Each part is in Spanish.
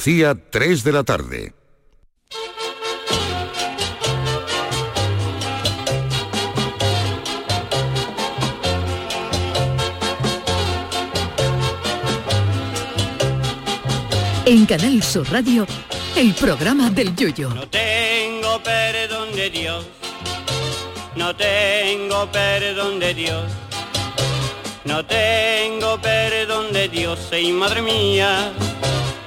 CIA 3 de la tarde. En Canal Sur Radio, el programa del Yoyo. No tengo perdón de Dios, no tengo perdón de Dios, no tengo perdón de Dios, y madre mía,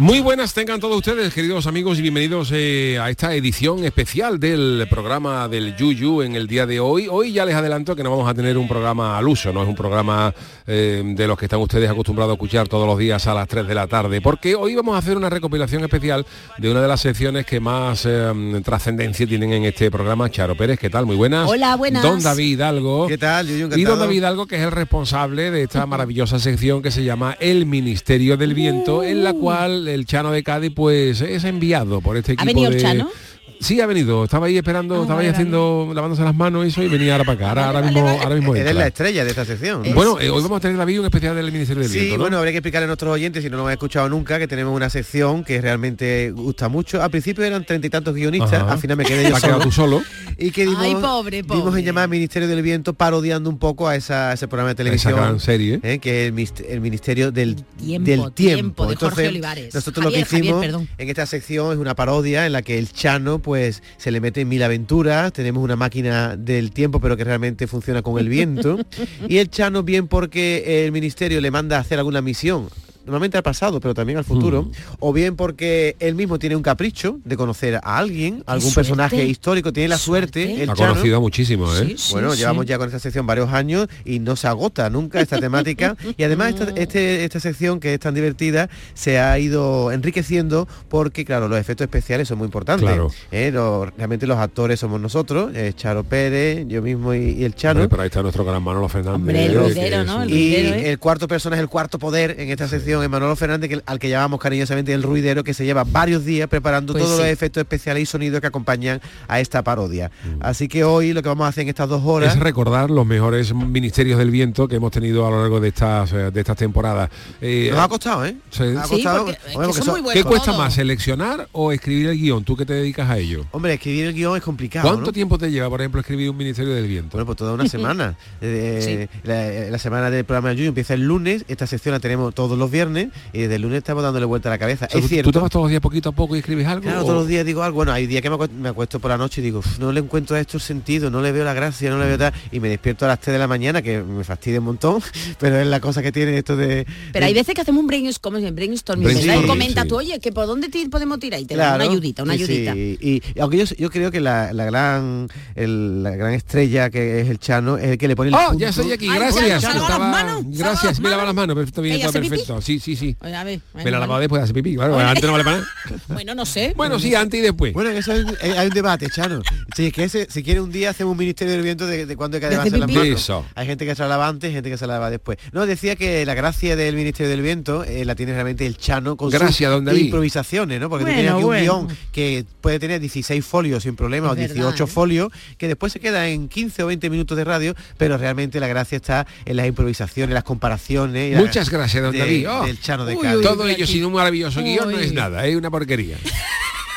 Muy buenas tengan todos ustedes, queridos amigos, y bienvenidos eh, a esta edición especial del programa del Yuyu en el día de hoy. Hoy ya les adelanto que no vamos a tener un programa al uso, no es un programa eh, de los que están ustedes acostumbrados a escuchar todos los días a las 3 de la tarde, porque hoy vamos a hacer una recopilación especial de una de las secciones que más eh, trascendencia tienen en este programa. Charo Pérez, ¿qué tal? Muy buenas. Hola, buenas. Don David Hidalgo. ¿Qué tal, Yuyu? Y don David Hidalgo, que es el responsable de esta maravillosa sección que se llama El Ministerio del Viento, en la cual el Chano de Cádiz pues es enviado por este equipo venido el de... Chano? Sí, ha venido. Estaba ahí esperando, Ah, estaba ahí haciendo, lavándose las manos y eso, y venía ahora para acá. Ahora, ahora mismo, ahora mismo Eres la estrella de esta sección. Bueno, eh, hoy vamos a tener David un especial del Ministerio del Sí, Viento, ¿no? bueno, habría que explicarle a nuestros oyentes, si no lo han escuchado nunca, que tenemos una sección que realmente gusta mucho. Al principio eran treinta y tantos guionistas, Ajá. al final me quedé yo quedado tú solo. solo. Y que dimos, Ay, pobre, dimos pobre. en llamar Ministerio del Viento parodiando un poco a, esa, a ese programa de Esa televisión. gran serie. ¿eh? que es el, Ministerio del Tiempo, del tiempo, Tiempo. de Jorge Entonces, Olivares. nosotros Javier, lo que hicimos en esta sección es una parodia en la que el Chano pues se le mete en mil aventuras, tenemos una máquina del tiempo pero que realmente funciona con el viento. Y el Chano bien porque el ministerio le manda a hacer alguna misión normalmente al pasado, pero también al futuro, Mm. o bien porque él mismo tiene un capricho de conocer a alguien, algún suerte. personaje histórico, tiene la suerte, Suerte. el Ha Chano, conocido muchísimo, ¿eh? Sí, sí, bueno, sí. llevamos ya con esta sección varios años y no se agota nunca esta temática. Y además esta, este- esta sección que es tan divertida se ha ido enriqueciendo porque, claro, los efectos especiales son muy importantes. Claro. ¿eh? Los- realmente los actores somos nosotros, eh, Charo Pérez, yo mismo y, y el Chano. Hombre, pero ahí está nuestro gran Manolo Fernández. Hombre, el ruidero, que es ¿no? un- El Y ¿eh? el cuarto personaje, el cuarto poder en esta sección es Manolo Fernández, que, al que llamamos cariñosamente el ruidero, que se lleva varios días preparando Pues todos sí. los efectos especiales y sonidos que acompañan a esta parodia. Así que hoy lo que vamos a hacer en estas dos horas... es recordar los mejores ministerios del viento que hemos tenido a lo largo de estas eh, de estas temporadas. Eh, Nos ha costado, ¿eh? Sí. Ha Sí, costado- porque- es que son muy. ¿Qué cuesta todo. más, seleccionar o escribir el guion? ¿Tú que te dedicas a ello? Hombre, escribir el guion es complicado. ¿Cuánto ¿no? tiempo te lleva, por ejemplo, escribir un ministerio del viento? Bueno, pues toda una semana. Eh, la, la semana del programa de Yuyu empieza el lunes, esta sección la tenemos todos los viernes y desde el lunes estamos dándole vuelta a la cabeza. O sea, es ¿tú- cierto. ¿Tú te vas todos los días poquito a poco y escribes algo? Claro, o- todos los días digo algo. Bueno, hay días que me acuesto, me acuesto por la noche y digo, "Uf, no le encuentro a esto sentido, no le veo la gracia, no le veo tal. Y me despierto a las 3 de la mañana, que me fastidia un montón, pero es la cosa que tiene esto de. Pero hay veces que hacemos un brainstorming, un brainstorming, Brainstorming, ¿verdad? Y comenta sí. tú, oye, que por dónde ti- podemos tirar y te da Claro, una ayudita, una sí, ayudita. sí. Y, y aunque yo, yo creo que la, la gran el- la gran estrella que es el Chano es el que le pone el Oh, punto. ya estoy aquí, Ay, gracias. ya, ¿se ha lavado las Estaba- manos? ¿Se ha lavado Gracias, las me lava las manos? perfecto, bien, ¿Ella todo hace pipí? perfecto. Sí, sí, sí. Oye, a ver, Me la lavaba después de hacer pipí, claro, Oye. antes no vale para nada. Bueno, no sé. Bueno, sí, antes y después. Bueno, eso es- eh, hay un debate, Chano. Si es que ese- si quiere un día hacemos un ministerio del viento de, de cuándo hay que lavarse hacer las manos. Eso. Hay gente que se la lava antes, gente que se la lava después. No, decía que la gracia del ministerio del viento eh, la tiene realmente el Chano con Gracias, sus improvisaciones, ¿no? Porque tú Bueno, tienes aquí bueno. un guion que puede tener 16 folios sin problema Es o verdad, 18 ¿eh? folios, que después se queda en 15 o 20 minutos de radio, pero realmente la gracia está en las improvisaciones, las comparaciones. y la- Muchas gracias, don de- David. Oh. Del Chano de Uy, Cádiz. uy, Todo uy, ello sin un maravilloso guion no es nada, es una porquería.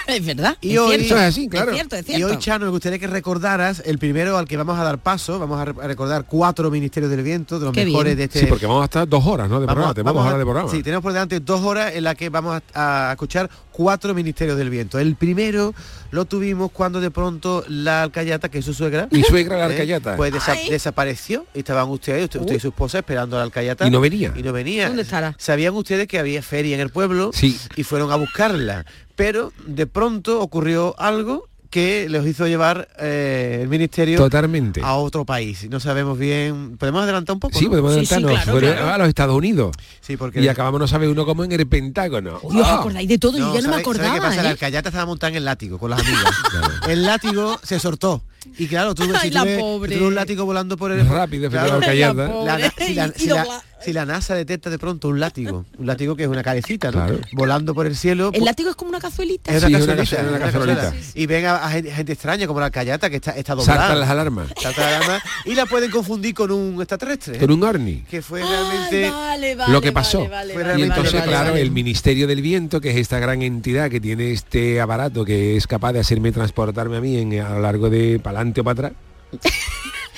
Es verdad. Y es hoy- cierto. Eso es así, claro. Es cierto, es Y cierto. hoy, Chano, me gustaría que recordaras el primero al que vamos a dar paso. Vamos a, re- a recordar cuatro ministerios del viento, de los Qué mejores bien. de este. Sí, porque vamos a estar dos horas, ¿no? De programa, tenemos a- horas de programa. Sí, tenemos por delante dos horas en las que vamos a, a escuchar cuatro ministerios del viento. El primero lo tuvimos cuando de pronto la alcayata, que es su suegra, Mi suegra la ¿eh? arcayata. pues desa- Ay. desapareció y estaban ustedes, usted, usted y su esposa esperando a la alcayata. Y no venía. Y no venía. ¿Dónde estará? Sabían ustedes que había feria en el pueblo Sí. y fueron a buscarla. Pero de pronto ocurrió algo que les hizo llevar eh, el ministerio Totalmente. a otro país. No sabemos bien. ¿Podemos adelantar un poco? Sí, no? podemos Sí, sí, adelantarnos. claro, Fueron claro. a los Estados Unidos. Sí, porque Y acabamos, no sabe uno como en el Pentágono. Dios, Ah. acordáis de todo, yo ya no me ¿sabe- sabe acordaba. qué pasa? La ¿eh? alcayata estaba montada en el látigo con las amigas. el látigo se sortó. Y claro, tú si tú ves, tú un látigo volando por el... Rápido, Claro, la alcayata. la pobre. La- si la- Y si la- dobla- si la NASA detecta de pronto un látigo, un látigo que es una cabecita, ¿no? Claro. Volando por el cielo. El pu- látigo es como una cazuelita. es Sí, una cazuelita, una cazuelita. Y ven a, a gente, gente extraña como la alcayata que está, está doblada. Saltan las alarmas. Salta la alarma, y la pueden confundir con un extraterrestre. Con un Arni. Que fue Ay, realmente... vale, vale, lo que pasó. vale, Fue vale, Y entonces, vale, claro, vale. el Ministerio del Viento, que es esta gran entidad que tiene este aparato que es capaz de hacerme transportarme a mí en, a lo largo de para adelante o para atrás.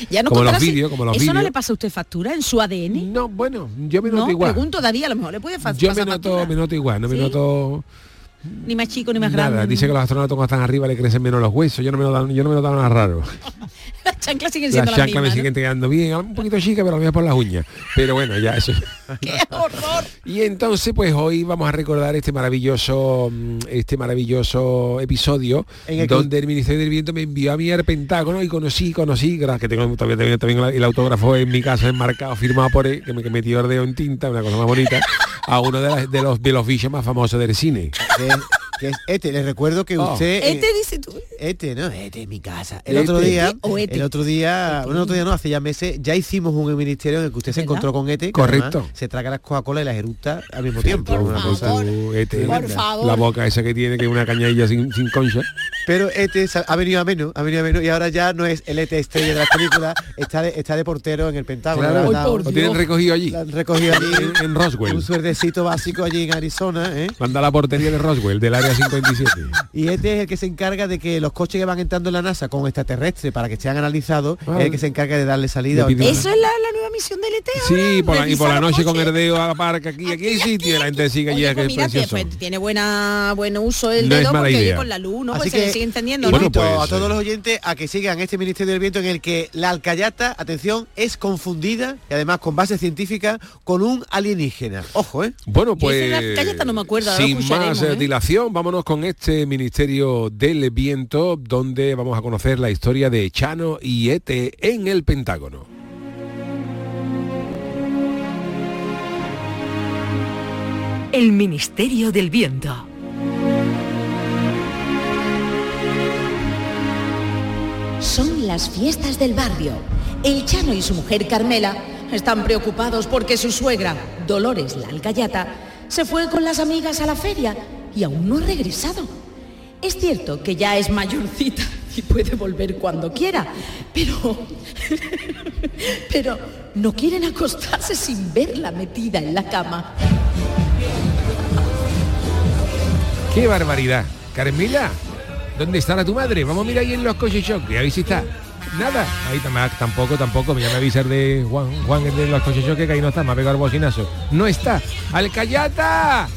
Ya no como los vídeos, como los ¿Eso no vídeos. le pasa a usted factura en su ADN? No, bueno, yo me noto No, igual. pregunto David, a lo mejor le puede fa- Yo me noto, factura. me noto igual, no me ¿Sí? noto Ni más chico ni más nada. grande. Dice que los astronautas cuando están arriba le crecen menos los huesos. Yo no me noto, yo no me noto nada raro. Las chanclas siguen Las siendo las chanclas me mismas, ¿no? siguen quedando bien, un poquito chica, pero a lo mejor por las uñas. Pero bueno, ya eso. ¡Qué horror! Y entonces, pues hoy vamos a recordar este maravilloso, mm, este maravilloso episodio En el que- donde el Ministerio del Viento me envió a mí al Pentágono y conocí, conocí, gracias que tengo todavía, todavía el autógrafo en mi casa enmarcado, firmado por él, que me que metió el dedo en tinta, una cosa más bonita, a uno de, los de los bichos más famosos del cine. Que, es este. Les recuerdo que Oh. usted... eh, Este dice tú. Este, ¿no? Este es mi casa. El Este. otro día, ¿Este este? el otro día, bueno, el otro día no, hace ya meses, ya hicimos un ministerio en el que usted se ¿Verdad? encontró con Ete. Correcto. además Se traga las Coca-Cola y las eructa al mismo tiempo. Por una cosa- favor. Tú, Por la- favor. La boca esa que tiene, que es una cañadilla sin, sin concha. Pero Ete ha venido a menos, ha venido a menos y ahora ya no es el Ete estrella de las películas, está de, está de portero en el Pentágono. Claro, lo tienen recogido allí, han recogido allí en, en Roswell. un suerdecito básico allí en Arizona, ¿eh? Manda la portería de Roswell, del área 57. Y este es el que se encarga de que los coches que van entrando en la NASA con extraterrestres para que sean analizados, Ah. es el que se encarga de darle salida. Pide- Eso es la, la nueva misión del ET Sí, por la- y por la noche con. Herdeo a la parca aquí, aquí hay sitio y la gente sigue allí, pues mira, pues, tiene buena buen uso el No dedo porque idea. con la luz, ¿no? Así Pues que se sigue encendiendo, Bueno, pues, a todos eh. los oyentes a que sigan este Ministerio del Viento en el que la alcayata, atención, es confundida y además con base científica con un alienígena. Ojo, ¿eh? Bueno, pues de la galleta no me acuerdo, sin más ¿eh? dilación, vámonos con este Ministerio del Viento, donde vamos a conocer la historia de Chano y Ete en el Pentágono. El Ministerio del Viento. Son las fiestas del barrio. El Chano y su mujer Carmela están preocupados porque su suegra, Dolores la Alcayata, se fue con las amigas a la feria y aún no ha regresado. Es cierto que ya es mayorcita y puede volver cuando quiera, pero... pero no quieren acostarse sin verla metida en la cama. ¡Qué barbaridad! Carmela, ¿dónde estará tu madre? Vamos a mirar ahí en los coches shock, a ver si está. Nada, ahí tam- tampoco, tampoco, me llama avisar de Juan, Juan de los coches shock que ahí no está, me ha pegado el bocinazo. No está. ¡Alcayata!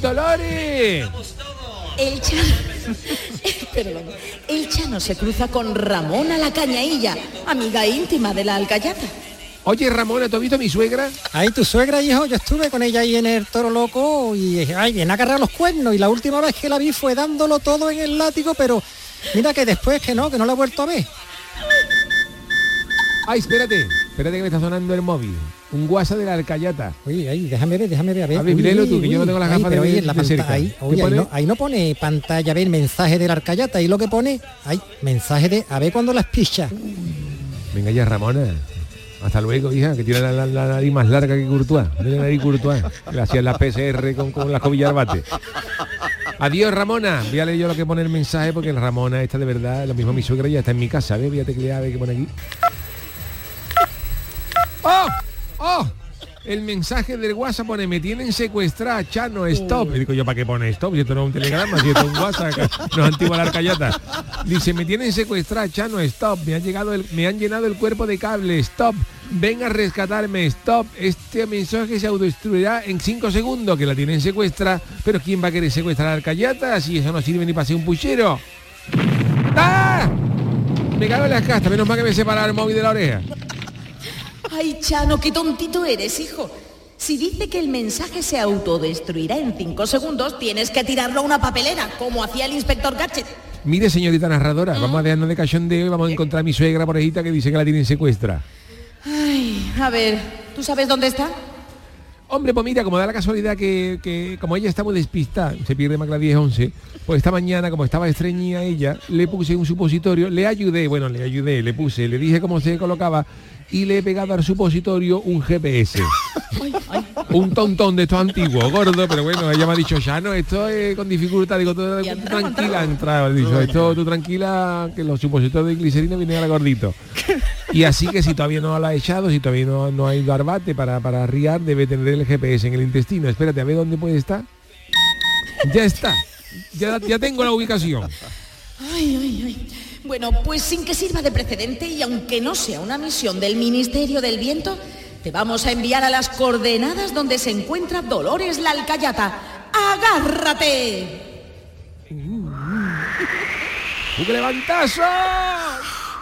¡Dolores! El Chano... Perdón. El Chano se cruza con Ramona la Cañailla, amiga íntima de la Alcayata. Oye, Ramona, ¿tú has visto a mi suegra? Ahí tu suegra, hijo, yo estuve con ella ahí en el toro loco y ay, viene a agarrar los cuernos y la última vez que la vi fue dándolo todo en el látigo, pero mira que después que no, que no la he vuelto a ver. Ay, espérate, espérate que me está sonando el móvil. Un WhatsApp de la Alcayata. Oye, ahí, déjame ver, déjame ver, a ver. A ver, Uy, tú, uy, que yo no tengo las gafas pero de- oye, en la de pantalla, cerca. ahí, ¿Qué oye, ahí no, ahí no pone pantalla, a ver, mensaje de la Arcayata, ahí lo que pone, hay mensaje de a ver cuando las picha. Venga ya, Ramona. Hasta luego, hija, que tiene la, la- la nariz más larga que Courtois. Tiene la nariz Courtois. que Le hacía la PCR con, con la escobilla de bate. Adiós, Ramona. Voy a leer yo lo que pone el mensaje porque Ramona está de verdad, lo mismo mi suegra ya está en mi casa. ¿Ves? Voy a teclear a ver qué pone aquí. ¡Oh! ¡Oh! El mensaje del WhatsApp pone, me tienen secuestrada, Chano, stop. Y digo yo, ¿para qué pone stop? Si esto no es un telegrama, si esto es un WhatsApp, no es antigua la arcayata. Dice, me tienen secuestrada, Chano, stop. Me han, llegado me han llenado el cuerpo de cable, stop. Ven a rescatarme, stop. Este mensaje se autodestruirá en cinco segundos, que la tienen secuestra. Pero ¿quién va a querer secuestrar a arcayata si eso no sirve ni para ser un puchero? ¡Ah! Me cago en las castas, menos mal que me separa el móvil de la oreja. Ay, Chano, qué tontito eres, hijo. Si dice que el mensaje se autodestruirá en cinco segundos, tienes que tirarlo a una papelera, como hacía el inspector Gadget. Mire, señorita narradora, vamos a dejarnos de cachondeo y vamos a encontrar a mi suegra porejita que dice que la tienen secuestra. Ay, a ver, ¿tú sabes dónde está? Hombre, pues mira, como da la casualidad que, que como ella está muy despistada, se pierde más que las 10, 11, pues esta mañana, como estaba estreñida ella, le puse un supositorio, le ayudé, bueno, le ayudé, le puse, le dije cómo se colocaba y le he pegado al supositorio un GPS. un tontón de estos antiguos, gordo, pero bueno, ella me ha dicho, ya no, esto es con dificultad, digo, tú entrado, tranquila, ha dicho, esto tú tranquila, que los supositorios de glicerina vienen ahora gordito. Y así que si todavía no lo ha echado, si todavía no, no ha ido a arbate para, para riar, debe tener el GPS en el intestino. Espérate, a ver dónde puede estar. Ya está. Ya, ya tengo la ubicación. Ay, ay, ay. Bueno, pues sin que sirva de precedente y aunque no sea una misión del Ministerio del Viento, te vamos a enviar a las coordenadas donde se encuentra Dolores la Alcayata. ¡Agárrate! ¡Un levantazo!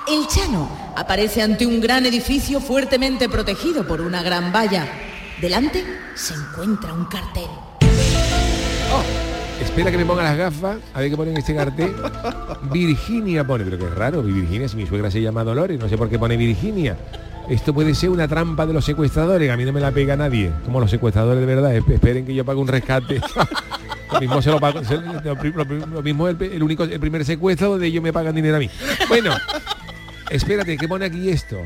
El Chano aparece ante un gran edificio fuertemente protegido por una gran valla. Delante se encuentra un cartel. Espera que me ponga las gafas, a ver qué pone en este cartel. Virginia pone, pero qué raro, Virginia, si mi suegra se llama Dolores, no sé por qué pone Virginia. Esto puede ser una trampa de los secuestradores, a mí no me la pega nadie. Como los secuestradores de verdad, esp- esperen que yo pague un rescate. lo mismo se lo pago, lo mismo el, el único, el primer secuestro donde ellos me pagan dinero a mí. Bueno, espérate, ¿qué pone aquí esto?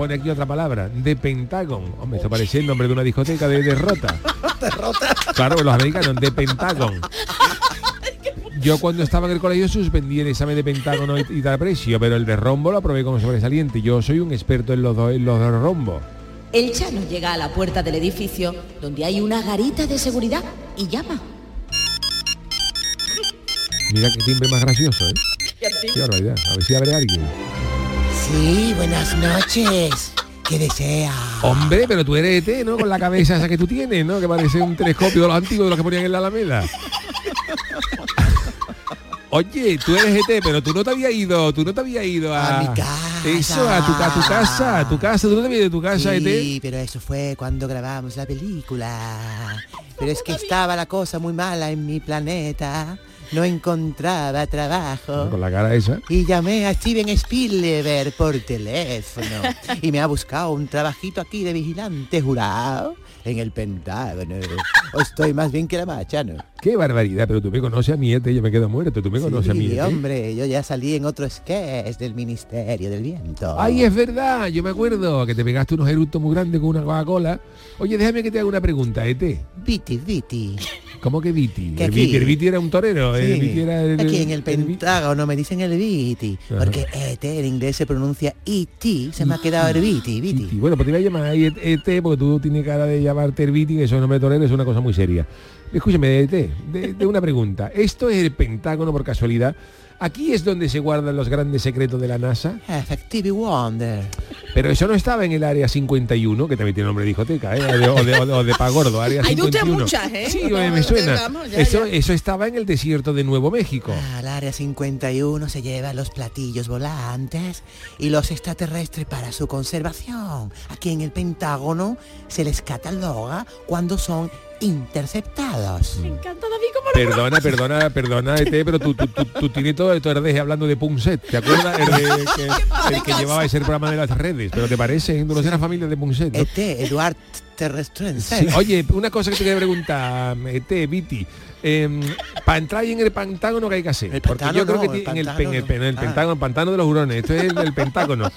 Pone aquí otra palabra, de Pentagon. Hombre, esto parece el nombre de una discoteca de derrota. Claro, los americanos, de Pentagon. Yo cuando estaba en el colegio suspendí el examen de pentágono y, y de precio, pero el de rombo lo aprobé como sobresaliente. Yo soy un experto en los dos, en los dos rombos. El Chano llega a la puerta del edificio donde hay una garita de seguridad y llama. Mira qué timbre más gracioso, ¿eh? Qué barbaridad. A ver si abre alguien. Sí, buenas noches. ¿Qué desea? Hombre, pero tú eres ET, ¿no? Con la cabeza esa que tú tienes, ¿no? Que parece un telescopio de los antiguos de los que ponían en la Alameda. Oye, tú eres ET, pero tú no te había ido, tú no te había ido a... A mi casa. Eso, a tu, a tu casa, a tu casa. Tú no te habías ido de tu casa, ET. Sí, pero eso fue cuando grabamos la película. Pero es que estaba la cosa muy mala en mi planeta. No encontraba trabajo. Con la cara esa. Y llamé a Steven Spielberg por teléfono. Y me ha buscado un trabajito aquí de vigilante jurado en el Pentágono. O estoy más bien que la macha, ¿no? Qué barbaridad, pero tú me conoces a mi ET, yo me quedo muerto. Tú me conoces a mi Sí, ET. hombre, yo ya salí en otro sketch del Ministerio del Viento. Ay, es verdad, yo me acuerdo que te pegaste unos eructos muy grandes con una Coca-Cola. Oye, déjame que te haga una pregunta, ET. Viti, Viti. ¿Cómo que Viti? Que El aquí- Viti, el Viti era un torero. El Sí, Viti era el, Aquí en el. Pentágono me dicen el Viti, Ajá. porque ET en inglés se pronuncia E.T., se me ha quedado el Viti, Viti. Viti. Bueno, pues te voy a llamar ahí ET porque tú tienes cara de llamarte el Viti, que eso no me torero, es una cosa muy seria. Escúchame, ET, de, de una pregunta. ¿Esto es el Pentágono por casualidad? ¿Aquí es donde se guardan los grandes secretos de la NASA? Effective Wonder. Pero eso no estaba en el área 51, que también tiene nombre de discoteca, ¿eh? o, de, o de- o de- o de Pagordo, área Hay de usted 51. muchas, ¿eh? Sí, me, me suena. Vamos, ya, eso, ya. eso estaba en el desierto de Nuevo México. Al área 51 se llevan los platillos volantes y los extraterrestres para su conservación. Aquí en el Pentágono se les cataloga cuando son interceptados. Me encanta David como lo Perdona, perdona, perdona, ET, pero tú, tú, tú, tú tienes todo esto eres de hablando de Punset, ¿te acuerdas? El, de- que, el que llevaba ese programa de las redes, pero te parece, tú no familia de Punset, ¿no? ET, Eduard Terrestrense. Sí, Oye, una cosa que te quería preguntar, ET, Viti. para entrar ahí en el Pentágono, ¿qué hay que hacer? El Porque yo creo que no, el en el, Pentágono en el, no. en el Ah. Pentágono, el pantano de los hurones, esto es el, el Pentágono.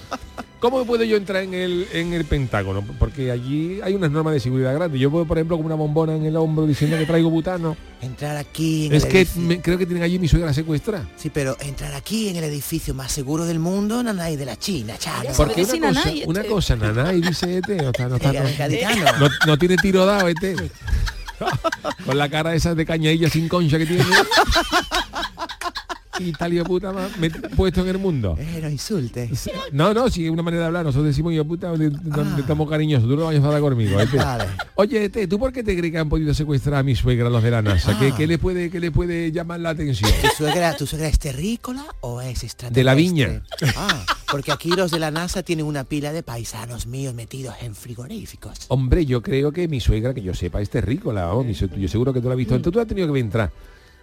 ¿Cómo puedo yo entrar en el, en el Pentágono? Porque allí hay unas normas de seguridad grandes. Yo puedo, por ejemplo, con una bombona en el hombro diciendo que traigo butano. Entrar aquí en Es el que me- creo que tienen allí mi suegra secuestrada. Sí, pero entrar aquí en el edificio más seguro del mundo, no hay de la China, chano. Ya Porque una cosa, nanay, una este. cosa, nanay, dice este, no, está, no, está-. No- no tiene tiro dado este. Con la cara esa de cañadilla sin concha que tiene. Y tal hijo puta más me- puesto en el mundo. Eh, no insulte. No, no, si es una manera de hablar, nosotros decimos yo puta, le- le estamos cariñosos, tú no vayas a hablar conmigo. este. Vale. Oye, este, ¿tú por qué te crees que han podido secuestrar a mi suegra los de la NASA? ¿Qué, Ah. qué le puede, qué le puede llamar la atención? ¿Tu suegra, ¿Tu suegra es terrícola o es extraterrestre? De la viña. Ah, porque aquí los de la NASA tienen una pila de paisanos míos metidos en frigoríficos. Hombre, yo creo que mi suegra, que yo sepa, es terrícola. vamos, mi yo seguro que tú la has visto. Tú, tú has tenido que entrar.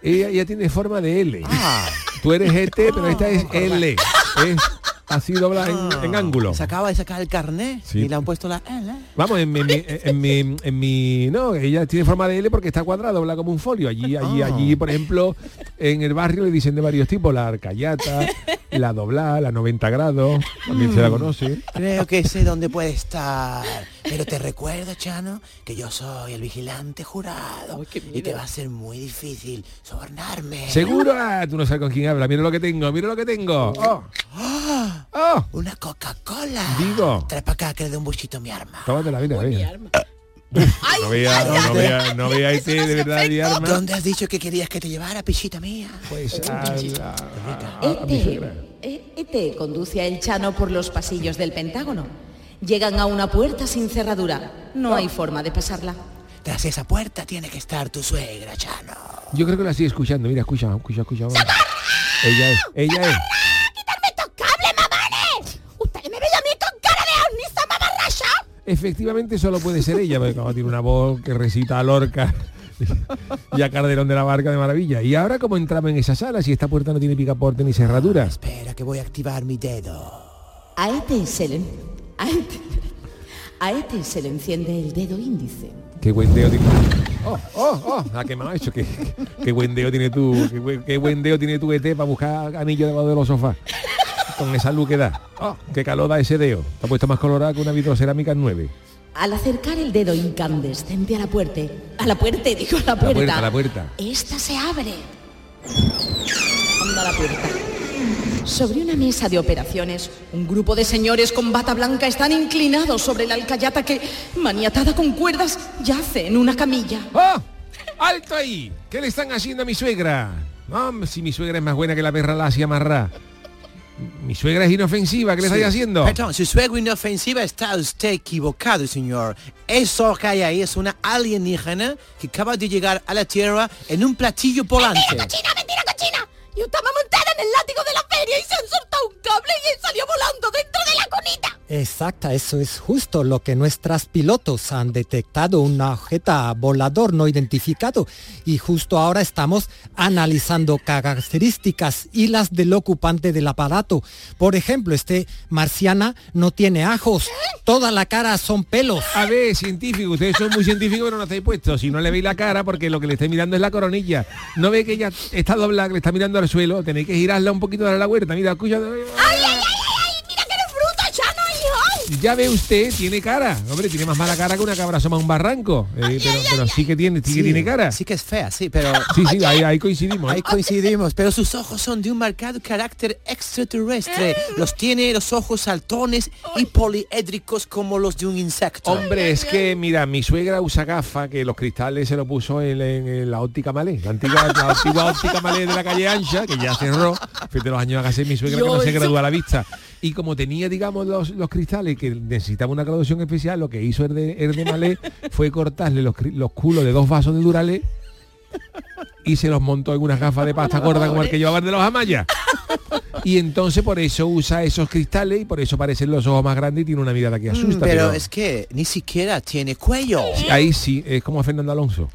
Ella, ella tiene forma de L. Ah, Tú eres ET, pero esta es L. Es así dobla en, en ángulo. Se acaba de sacar el carnet Sí. y le han puesto la L. Vamos, en, mi- en mi, en, mi, en mi- No, ella tiene forma de L porque está cuadrada, dobla como un folio. Allí, allí, Ah. allí, por ejemplo, en el barrio le dicen de varios tipos, la arcayata, la doblada, la 90 grados, también se la conoce. Creo que sé dónde puede estar. Pero te recuerdo, Chano, que yo soy el vigilante jurado. y te va a ser muy difícil sobornarme. ¿Seguro? Ah, tú no sabes con quién habla. Mira lo que tengo, mira lo que tengo. Oh, ¡Ah! Oh, Una Coca-Cola. Digo. Trae para acá que le dé un buchito a mi arma. tómate la vida, venga. No vea, no vea, no vea este de verdad de arma. ¿Dónde has dicho que querías que te llevara, pichita mía? Pues a, la- a- a mi suegra. este conduce a El Chano por los pasillos del Pentágono. Llegan a una puerta sin cerradura. No hay forma de pasarla. Tras esa puerta tiene que estar tu suegra, Chano. Yo creo que la sigue escuchando. Mira, escucha, escucha, escucha. Ella es, ella es. Efectivamente solo puede ser ella, porque como tiene una voz que recita a Lorca y a Calderón de la Barca de maravilla. Y ahora como entramos en esa sala si esta puerta no tiene picaporte ni cerradura. Espera que voy a activar mi dedo. A este se le... A este, a este se le enciende el dedo índice. Qué buen dedo tiene. Oh, oh, oh, la que me ha hecho. Qué, qué buen dedo tiene tú. Qué, buen- qué buen dedo tiene tu ET para buscar anillo debajo de los sofás. Con esa luz que da. Oh, qué calor da ese dedo. Está puesto más colorado que una vitrocerámica 9. Al acercar el dedo incandescente a la puerta, a la puerta, digo, a la puerta, puerta, a la puerta. esta se abre. Anda la puerta. Sobre una mesa de operaciones, un grupo de señores con bata blanca están inclinados sobre la alcayata que, maniatada con cuerdas, yace en una camilla. ¡Oh! ¡Alto ahí! ¿Qué le están haciendo a mi suegra? No, si mi suegra es más buena que la perra lacia amarrá. Mi suegra es inofensiva, ¿qué le estáis haciendo? Perdón, su suegro inofensiva está usted equivocado, señor. Eso que hay ahí es una alienígena que acaba de llegar a la Tierra en un platillo volante. ¡Cochina, mentira, cochina! Yo estaba montada en el látigo de la feria y se han soltado un cable y él salió volando dentro de la conita. Exacta, eso es justo lo que nuestras pilotos han detectado, un objeto volador no identificado y justo ahora estamos analizando características y las del ocupante del aparato. Por ejemplo, este marciana no tiene ajos, toda la cara son pelos. A ver, científico, ustedes son muy científicos pero no estáis puestos. Si no le veis la cara, porque lo que le estáis mirando es la coronilla. No ve que ella está doblada, que le está mirando al suelo, tenéis que girarla un poquito a la huerta. Mira, escucha. ¡Ay, ay, ay, Ya ve usted, tiene cara. Hombre, tiene más mala cara que una cabra asoma a un barranco. Eh, pero, pero sí que tiene, sí, que tiene cara. Sí que es fea, sí, pero... Sí, sí, ahí, ahí coincidimos. ¿eh? Ahí coincidimos, pero sus ojos son de un marcado carácter extraterrestre. Los tiene los ojos saltones y poliédricos como los de un insecto. Hombre, es que, mira, mi suegra usa gafa que los cristales se lo puso en, en- en la óptica malé, la antigua, la antigua óptica malé de la calle ancha, que ya cerró, fíjate los años hace mi suegra que no se gradúa a la vista. Y como tenía, digamos, los, los cristales que necesitaba una graduación especial, lo que hizo el de, el de malé fue cortarle los, los culos de dos vasos de Duralé y se los montó en unas gafas de pasta gorda como el que llevaban de los amayas. Y entonces por eso usa esos cristales y por eso parecen los ojos más grandes y tiene una mirada que Mm, asusta. pero es que ni siquiera tiene cuello. Ahí sí, es como a Fernando Alonso.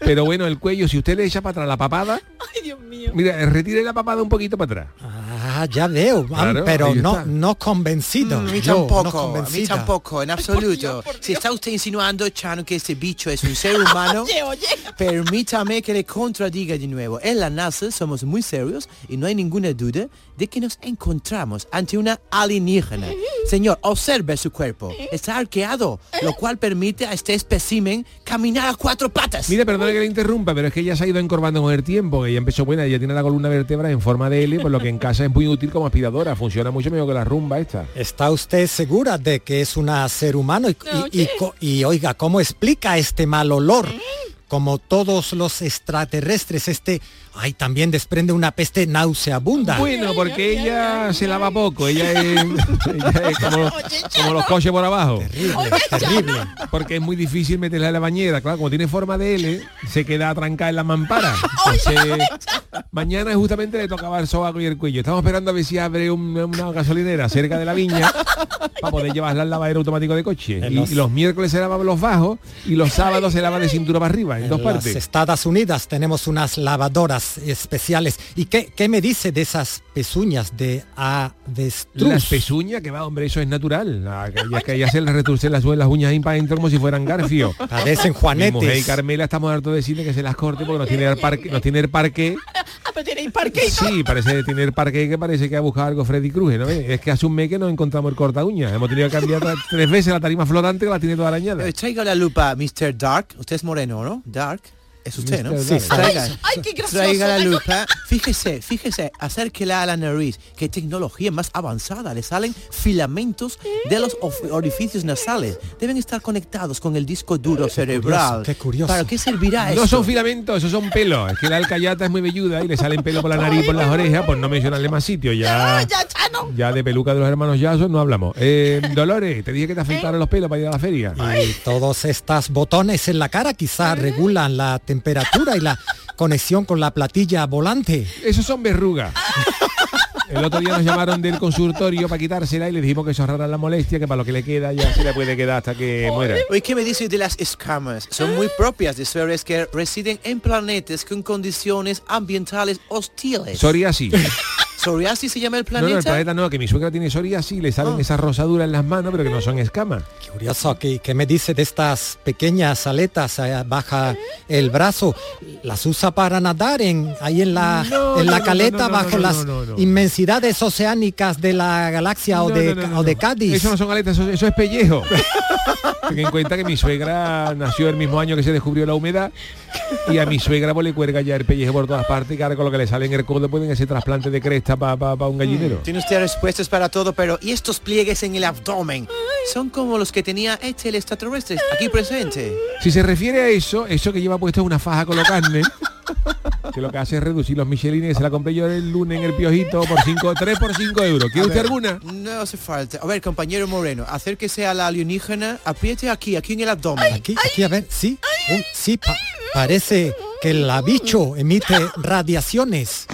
Pero bueno, el cuello, si usted le echa para atrás la papada, ¡Ay, Dios mío! mira, retire la papada un poquito para atrás. Ah, ya veo, Claro, pero no, no convencido. Mm, a mí Yo, no tampoco, a mí convencida. tampoco, en absoluto. Si está usted insinuando, Chano, que este bicho es un ser humano, Oye, oye. permítame que le contradiga de nuevo. En la NASA somos muy serios y no hay ninguna duda de que nos encontramos ante una alienígena. Señor, observe su cuerpo. Está arqueado, lo cual permite a este espécimen caminar a cuatro patas. Mire, perdone que le interrumpa, pero es que ella se ha ido encorvando con el tiempo, que ella empezó buena, ella tiene la columna vertebral en forma de L, por lo que en casa es muy útil como aspiradora, funciona mucho mejor que la rumba esta. ¿Está usted segura de que es una ser humano? Y, y- y y, oiga, ¿cómo explica este mal olor? Como todos los extraterrestres, este, ay, también desprende una peste nauseabunda. Bueno, porque ella se lava poco, ella es, ella es como, como los coches por abajo. Terrible, terrible. Porque es muy difícil meterla en la bañera, claro, como tiene forma de L, se queda atrancada en la mampara. Entonces, mañana justamente le tocaba el sobaco y el cuello. Estamos esperando a ver si abre un- una gasolinera cerca de la viña para poder llevarla al lavadero automático de coche. Y, los- y los miércoles se lavan los bajos y los sábados se lava de cintura para arriba, en, dos En las partes. Estados Unidos tenemos unas lavadoras especiales. ¿Y qué, qué me dice de esas pezuñas de avestruz? Las pezuñas, que va, hombre, eso es natural. La- que ya, que ya se le retuercen las, las uñas ahí para adentro como si fueran garfio. Parecen Mi mujer y juanetes. Carmela estamos hartos de decirle que se las corte porque nos tiene el parque, nos tiene el parque. Ah, pero tiene parque. Sí, parece tiene el parque que parece que ha buscado algo Freddy Cruz, ¿no? Es que hace un mes que no encontramos el corta uña. Hemos tenido que cambiar tres veces la tarima flotante que la tiene toda arañada. Eh, Traiga la lupa, Mr. Dark. Usted es moreno, ¿no? Dark. Es usted, ¿no? Sí. Traiga, Ay, qué gracioso. traiga la lupa. Fíjese, fíjese, acérquela a la nariz. Qué tecnología más avanzada. Le salen filamentos de los orificios nasales. Deben estar conectados con el disco duro cerebral. qué curioso. ¿Para qué servirá No esto? son filamentos, esos son pelos. Es que la alcayata es muy velluda y le salen pelos por la nariz y por las orejas, pues no mencionarle más sitio. Ya, Ya, Chano. ya de peluca de los hermanos Yasos no hablamos. Eh, Dolores, te dije que te afeitaron los pelos para ir a la feria. Y todos estos botones en la cara quizá regulan la temperatura y la conexión con la platilla volante. Esos son verrugas. El otro día nos llamaron del consultorio para quitársela y le dijimos que eso ahorrara la molestia, que para lo que le queda ya se le puede quedar hasta que muera. Oye, ¿qué me dice de las escamas? Son muy propias de seres que residen en planetas con condiciones ambientales hostiles. Psoriasis. ¿Psoriasis se llama el No, no, el planeta? planeta no, que mi suegra tiene psoriasis y le salen esas rosaduras en las manos, pero que no son escamas. Curioso, ¿qué, qué me dice de estas pequeñas aletas eh, baja el brazo? ¿Las usa para nadar en, ahí en la, No, en la caleta bajo las inmensidades oceánicas de la galaxia o, de, o de. Cádiz? Eso no son aletas, eso, eso es pellejo. Ten en cuenta que mi suegra nació el mismo año que se descubrió la humedad y a mi suegra pues, le cuelga ya el pellejo por todas partes y que ahora con lo que le sale en el codo pueden hacer trasplante de cresta para un gallinero. Tiene usted respuestas para todo, pero ¿y estos pliegues en el abdomen? Son como los que tenía este el extraterrestre aquí presente. Si se refiere a eso, eso que lleva puesto es una faja con la carne, que lo que hace es reducir los michelines, se la compré yo el lunes en el piojito por 5, 3 por 5 euros. ¿Quiere usted alguna? No hace falta. A ver, compañero Moreno, acérquese a la alienígena, apriete aquí, aquí en el abdomen. Aquí, aquí, a ver, sí, Uy, sí, pa- parece que el bicho emite radiaciones.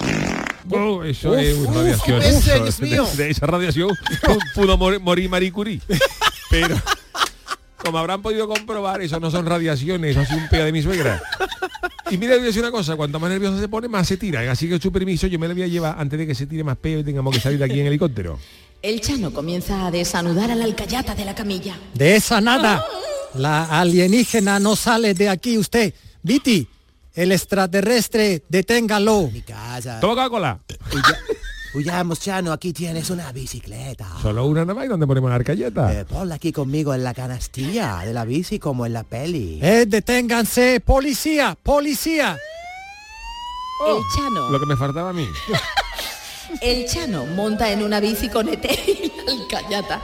Oh, eso Uf, es una radiación. ese, de, esa radiación pu- pudo mor- morir Marie Curie. Pero como habrán podido comprobar, eso no son radiaciones, eso sido un peo de mi suegra. Y mira, voy a decir una cosa, cuanto más nervioso se pone, más se tira. Así que su permiso yo me lo voy a llevar antes de que se tire más peo y tengamos que salir de aquí en helicóptero. El Chano comienza a desanudar a la alcayata de la camilla. De esa nada. La alienígena no sale de aquí usted. Viti, el extraterrestre, deténgalo. Mi casa. Toma Coca-Cola. Huya- Huyamos, Chano, aquí tienes una bicicleta. Solo una nada más y donde ponemos la arcalleta. Eh, ponla aquí conmigo en la canastilla de la bici como en la peli. Eh, deténganse, policía, policía. El Chano, Lo que me faltaba a mí. el Chano monta en una bici con ET y la alcayata.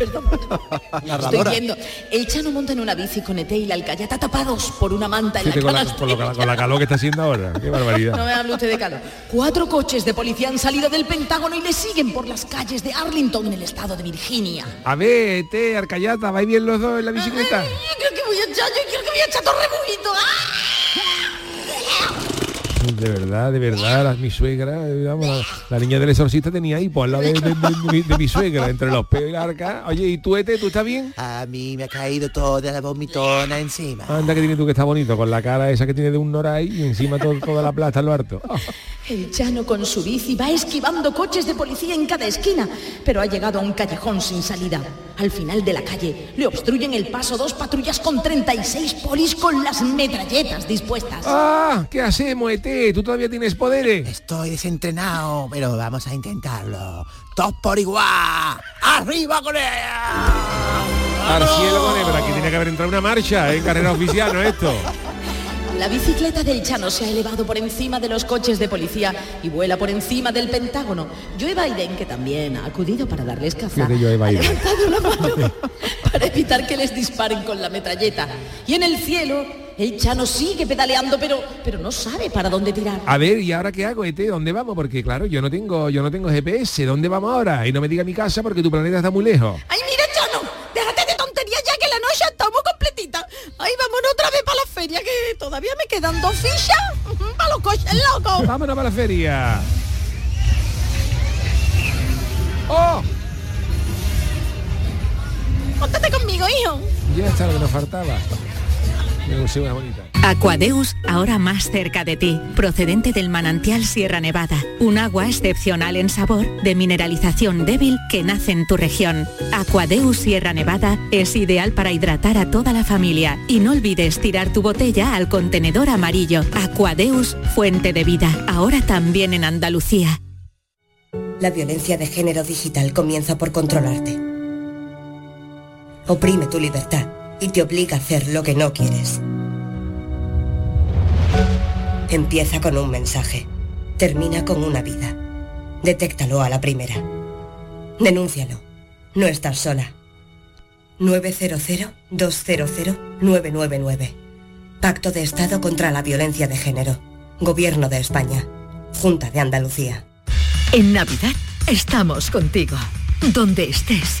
Perdón, perdón. Estoy viendo. El Chano monta en una bici con ET y la alcayata tapados por una manta en la con la, con lo- con la calor que está haciendo ahora. Qué barbaridad. No me hable usted de calor. Cuatro coches de policía han salido del Pentágono y le siguen por las calles de Arlington en el estado de Virginia. A ver, te, Arcayata, ¿vais bien los dos en la bicicleta? Yo creo que voy a echar, yo creo que voy a echar todo. ¡Ah! De verdad, de verdad, la- mi suegra, vamos, la, la niña del exorcista tenía ahí por al lado de, de- de- de mi- de mi suegra, entre los peos y la arca. Oye, ¿y tú, Ete, tú estás bien? A mí me ha caído toda la vomitona encima. Anda que tienes tú que está bonito, con la cara esa que tiene de un noray y encima todo- toda la plata en lo harto. El Chano con su bici va esquivando coches de policía en cada esquina, pero ha llegado a un callejón sin salida. Al final de la calle le obstruyen el paso dos patrullas con 36 polis con las metralletas dispuestas. Ah, ¿qué hacemos, Ete? ¿Tú todavía tienes poderes? Estoy desentrenado, pero vamos a intentarlo. Todos por igual. ¡Arriba con ella! Al cielo con hebra, que tiene que haber entrado una marcha en carrera oficial, ¿no es esto? La bicicleta del Chano se ha elevado por encima de los coches de policía y vuela por encima del Pentágono. Joe Biden, que también ha acudido para darles caza, ha levantado la mano para evitar que les disparen con la metralleta. Y en el cielo, el Chano sigue pedaleando, pero, pero no sabe para dónde tirar. A ver, ¿y ahora qué hago, Ete? ¿Dónde vamos? Porque claro, yo no tengo, yo no tengo GPS. ¿Dónde vamos ahora? Y no me diga mi casa porque tu planeta está muy lejos. ¡Ay, mira, Chano! Déjate de tonterías ya que la noche está muy completita. ¡Ay, vámonos otra vez para la feria que todavía me quedan dos fichas para los coches locos! Vámonos para la feria. ¡Oh! ¡Póntate conmigo, hijo! Ya está lo que nos faltaba. Sí, una bonita. Aquadeus, ahora más cerca de ti, procedente del manantial Sierra Nevada, un agua excepcional en sabor, de mineralización débil que nace en tu región. Aquadeus Sierra Nevada es ideal para hidratar a toda la familia y no olvides tirar tu botella al contenedor amarillo. Aquadeus, fuente de vida, ahora también en Andalucía. La violencia de género digital comienza por controlarte. Oprime tu libertad y te obliga a hacer lo que no quieres. Empieza con un mensaje. Termina con una vida. Detéctalo a la primera. Denúncialo. No estás sola. 900-200-999. Pacto de Estado contra la Violencia de Género. Gobierno de España. Junta de Andalucía. En Navidad estamos contigo. Donde estés.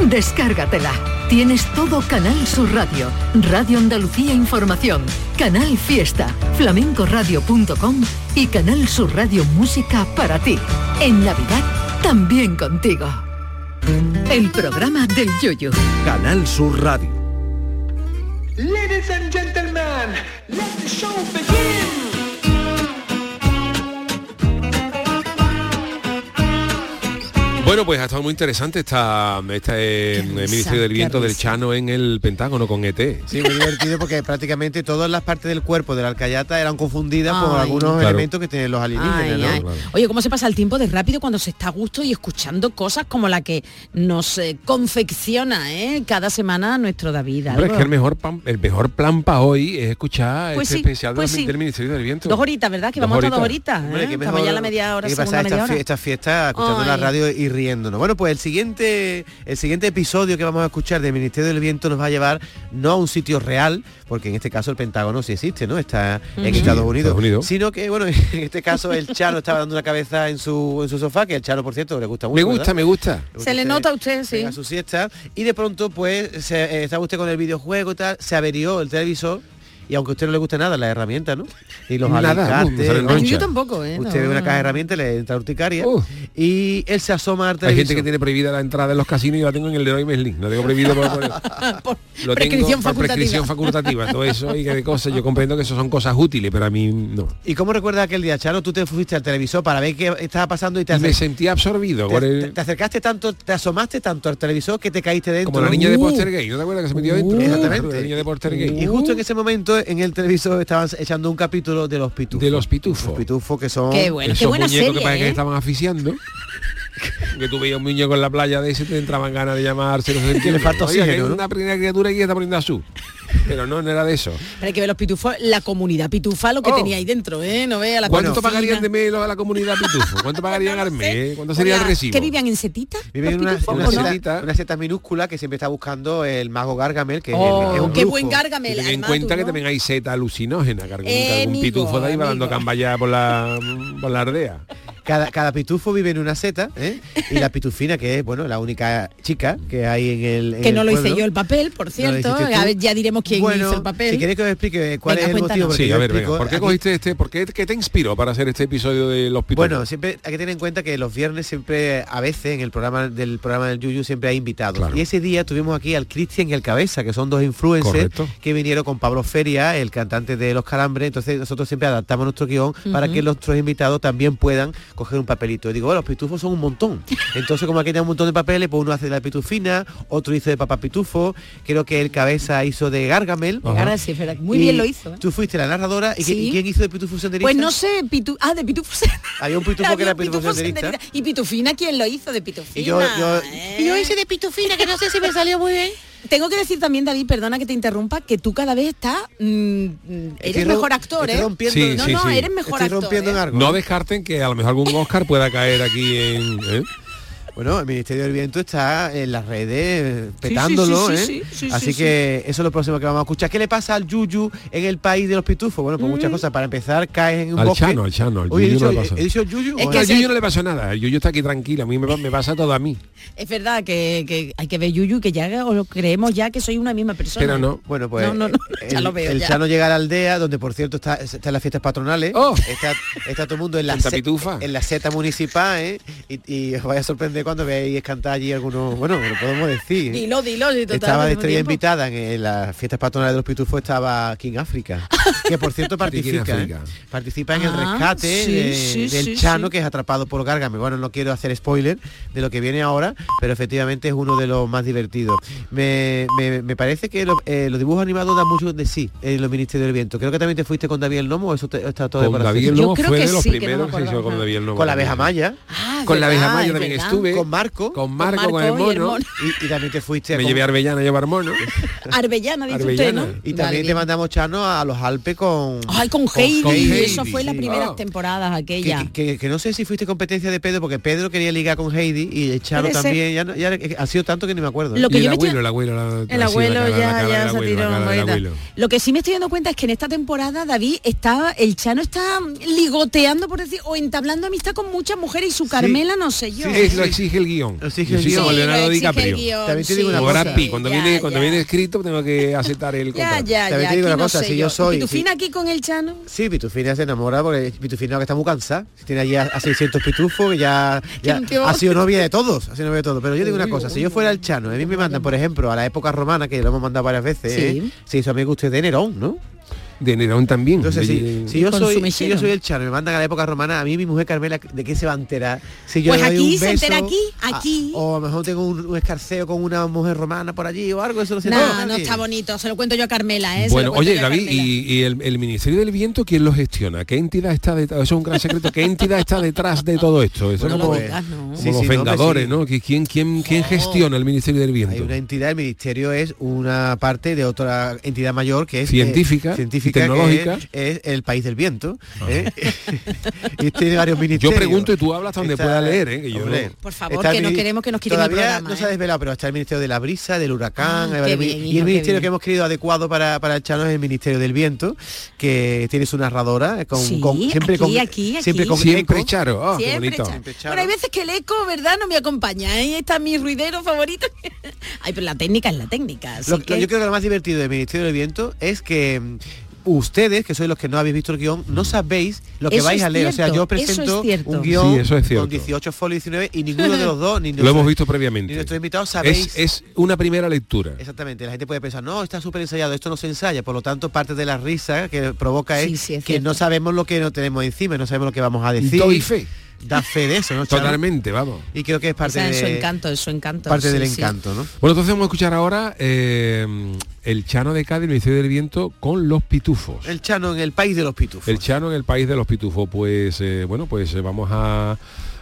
Descárgatela. Tienes todo Canal Sur Radio, Radio Andalucía Información, Canal Fiesta, flamencoradio.com y Canal Sur Radio Música para ti. En Navidad, también contigo. El programa del Yoyo. Canal Sur Radio. Ladies and gentlemen, let the show begin. Bueno, pues ha estado muy interesante esta, este Ministerio del Viento del Chano en el Pentágono con ET. Sí, muy divertido porque prácticamente todas las partes del cuerpo de la alcayata eran confundidas por Ay. algunos Claro. elementos que tienen los alienígenas, Ay, ¿no? ay. Oye, ¿cómo se pasa el tiempo de rápido cuando se está a gusto y escuchando cosas como la que nos eh, confecciona eh, cada semana nuestro David? Hombre, es que el mejor, pan- el mejor plan para hoy es escuchar Pues este sí, especial pues del, sí. del Ministerio del Viento. Dos horitas, ¿verdad? Que Dos vamos a dos horitas. Hombre, ¿eh? Estamos mejor ya a la media hora, que segunda pasar media esta, hora. esta fiesta escuchando la radio y riéndonos. Bueno, pues el siguiente, el siguiente episodio que vamos a escuchar del Ministerio del Viento nos va a llevar no a un sitio real, porque en este caso el Pentágono sí existe, ¿no? Está en. Estados Unidos, Estados Unidos. Sino que, bueno, en este caso el Chano estaba dando una cabeza en su, en su sofá, que el Chano, por cierto, le gusta mucho. Me gusta, ¿verdad? me gusta. Se le nota a usted, sí. pega su siesta y de pronto pues se, eh, estaba usted con el videojuego y tal, se averió el televisor y aunque a usted no le guste nada la herramienta, ¿no? Y los Nada. Yo tampoco, ¿eh? Usted No, ve una caja de herramientas, le entra urticaria Uh. y él se asoma al Hay televisor. gente que tiene prohibida la entrada en los casinos y yo la tengo en el Leroy Merlin. Lo tengo prohibido por, por- Por lo prescripción tengo por facultativa. prescripción facultativa. Todo eso y que de cosas. Yo comprendo que eso son cosas útiles, pero a mí no. ¿Y cómo recuerdas aquel día, Chano? Tú te fuiste al televisor para ver qué estaba pasando y te, Y me sentí absorbido te- por el- te- te acercaste tanto, te asomaste tanto al televisor que te caíste dentro. como la niña de Uh. Poster Gay. ¿No te acuerdas que se metió dentro? Exactamente. La niña de Poster Gay. Y justo en ese momento en el televisor estaban echando un capítulo de los pitufos. De los pitufos. Los pitufos que son... Qué bueno, qué Esos buena muñecos serie, que parece que ¿eh? estaban asfixiando. que tú veías un muñeco en la playa de ese te entraban ganas de llamarse. No sé, Que le falta que oxígeno, ¿no? una primera criatura y está poniendo azul. Pero no, no era de eso. Pero hay que ver los pitufos, la comunidad pitufa, lo que Oh. tenía ahí dentro, ¿eh? No vea la ¿Cuánto pitufina. pagarían de mes a la comunidad pitufo? ¿Cuánto pagarían al mes? ¿Cuánto sería el recibo? ¿Que vivían en setitas? Vive en una, pitufos, una o no? seta, setita. una seta minúscula que siempre está buscando el mago Gargamel, que es Oh, el- es un qué brujo. buen Gargamel. Ten en cuenta tú, que ¿no? también hay seta alucinógena, que algún, Eh, que algún amigo, pitufo de ahí va dando cambaya por la, por la aldea. Cada, cada pitufo vive en una seta, ¿eh? Y la pitufina, que es, bueno, la única chica que hay en el en Que el no lo hice yo el papel, por cierto. hiciste tú. A ver, ya diremos quién Bueno, hizo el papel. Si queréis que os explique cuál Venga, es el cuéntanos. motivo. Sí, a ver, venga. ¿Por qué aquí- cogiste este? ¿Por qué, qué te inspiró para hacer este episodio de los pitufos? Bueno, siempre hay que tener en cuenta que los viernes siempre, a veces, en el programa del programa del Yuyu siempre hay invitados. Claro. Y ese día tuvimos aquí al Cristian y al Cabeza, que son dos influencers Correcto. que vinieron con Pablo Feria, el cantante de Los Calambres. Entonces nosotros siempre adaptamos nuestro guion para que nuestros invitados también puedan coger un papelito. Y digo, bueno, los pitufos son un montón. Entonces, como aquí hay un montón de papeles, pues uno hace de la pitufina, otro hizo de papá pitufo, creo que el Cabeza hizo de Gargamel. Verdad. Muy Y bien lo hizo. ¿eh? Tú fuiste la narradora. ¿Y, Sí. y quién hizo de pitufo senderista? Pues no sé, pitu ah, de pitufo. Había un pitufo que era pitufo pitufo senderista. senderista. ¿Y pitufina quién lo hizo de pitufina? Y yo- yo- ¿eh? Yo hice de pitufina, que no sé si me salió muy bien. Tengo que decir también, David, perdona que te interrumpa, que tú cada vez estás... mm, mm, Estoy eres ro- mejor actor, estoy ¿eh? rompiendo- Sí, no, sí, no, sí. eres mejor Estoy actor. rompiendo ¿eh? en algo. No descarten que a lo mejor algún Oscar pueda caer aquí en... ¿eh? Bueno, el Ministerio del Viento está en las redes eh, petándolo, sí, ¿eh? sí, sí, sí, Así sí, que eso es lo próximo que vamos a escuchar. ¿Qué le pasa al Yuyu en el país de los pitufos? Bueno, pues muchas cosas. Para empezar, caes en un Al bosque. Chano, al Chano, al Oye, Yuyu no le pasa. he dicho Yuyu. Es o que al se- Yuyu no le pasa nada, el Yuyu está aquí tranquilo, a mí me, pa- me pasa todo a mí. Es verdad que, que hay que ver Yuyu, que ya o lo creemos ya que soy una misma persona. Pero no. Bueno, pues No, no, no, ya el, lo veo el ya. Chano llega a la aldea, donde por cierto está, está en las fiestas patronales. Oh. Está, está todo el mundo en la, Pitufa. en la seta municipal, ¿eh? Y, y os vaya a sorprender cuando veáis cantar allí algunos, bueno, lo podemos decir. Dilo, dilo, total, estaba de estrella tiempo. invitada en, en las fiestas patronales de los pitufos estaba King África que por cierto participa ¿eh? Participa en el Ah, rescate sí, de- sí, del sí, Chano sí. que es atrapado por Gárgame bueno no quiero hacer spoiler de lo que viene ahora pero efectivamente es uno de los más divertidos me, me- me parece que lo- eh, los dibujos animados dan mucho de sí en los ministerios del viento creo que también te fuiste con David el Nomo o eso te- está todo de Con hacer? David el Yo Nomo creo fue que de los sí, que no me primeros que se hizo acordaba. con David el Nomo. con la abeja maya Ah, Con la abeja verdad, maya es también verdad. estuve. con Marco Con Marco, con, Marco el mono. y, y también te fuiste Me con- llevé a Arbellana a llevar mono. Arbellana, dice Arbellana. usted, ¿no? y Vale, también te bien. mandamos Chano a los Alpes con Ay, con Heidi, con eso fue las sí. primeras Ah. temporadas que, aquella. que- que- que no sé si fuiste competencia de Pedro porque Pedro quería ligar con Heidi y el Chano también ya, no- ya ha sido tanto que ni me acuerdo Lo que el yo abuelo, el abuelo. la- El abuelo cara- ya, cara ya del se tiró. Lo que sí me estoy dando cuenta es que en esta temporada, David, está, el Chano está ligoteando, por decir, o entablando amistad con muchas mujeres y su Carmela, no sé yo. Es lo exige el guion. Lo exige el guion. como Leonardo DiCaprio. También te digo una cosa. Cuando ya, viene, cuando viene escrito tengo que aceptar el contrato. ya, También ya. te digo aquí una no cosa, sé si yo soy- ¿Pitufina aquí con el Chano? Sí, Pitufina se enamora porque Pitufina que está muy cansada. Tiene allí a, a 600 pitufos que ya, ya ha sido novia de todos. Ha sido novia de todos. Pero yo digo una cosa, si yo fuera el Chano, a mí me mandan, por ejemplo, a la época romana, que lo hemos mandado varias veces, Sí. ¿eh? se hizo amigo usted de Nerón, ¿no? De Nerón también. Entonces, si, De- si yo soy, si yo soy el Chano y me mandan a la época romana, a mí mi mujer Carmela, ¿de qué se va a enterar? Si yo Pues le doy aquí un se beso, entera aquí, a- aquí. o a lo mejor tengo un, un escarceo con una mujer romana por allí o algo, eso no se No, no está bonito, se lo cuento yo a Carmela, ¿eh? Se Bueno, lo oye, David, y, y el, el Ministerio del Viento, ¿quién lo gestiona? ¿Qué entidad está detrás? Eso es un gran secreto. ¿Qué entidad está detrás de todo esto? Eso Bueno, es como, digas, ¿no? como Sí, los sí, no, hombre, Vengadores, sí. ¿no? ¿Qui- ¿Quién, quién, quién gestiona el Ministerio del Hay Viento? una entidad, el ministerio es una parte de otra entidad mayor que es Científica, eh, científica y tecnológica. que es, es el país del viento. ¿eh? y tiene varios Yo ministerios. pregunto y tú hablas hasta donde Está- pueda leer, ¿eh? Que yo hombre, no- Por favor, está que no queremos que nos quiten el programa, no se ¿eh? ha desvelado, pero está el ministerio de la brisa, del huracán, Ah, varios bien, y el ministerio que hemos querido adecuado para, para el Chano es el ministerio del viento, que tiene su narradora, eh, con, Sí, con- siempre aquí, con aquí, siempre con Siempre eco. Charo, oh, qué bonito. Charo. Bueno, hay veces que el eco, ¿verdad? No me acompaña. Ahí está mi ruidero favorito. Ay, pero la técnica es la técnica. así Lo- lo- que- yo creo que lo más divertido del Ministerio del Viento es que ustedes, que sois los que no habéis visto el guion, no sabéis lo que Eso vais a leer. o sea, yo presento es un guion Sí, eso es cierto. con 18 folios 19 y ninguno de los dos, ni Lo hemos visto ni previamente. nuestros invitados sabéis. Es, es una primera lectura. Exactamente, la gente puede pensar, no, está súper ensayado, esto no se ensaya, por lo tanto parte de la risa que provoca es, Sí, sí, es que cierto. no sabemos lo que no tenemos encima, no sabemos lo que vamos a decir. Doy fe. Da fe de eso, ¿no? Totalmente, vamos. Y creo que es parte, Esa de, es su encanto, es su encanto. parte sí, del sí. encanto, ¿no? Bueno, entonces vamos a escuchar ahora eh, el Chano de Cádiz, el Ministerio del Viento, con los pitufos. El Chano en el país de los pitufos. El Chano en el país de los pitufos. Pues eh, bueno, pues eh, vamos a,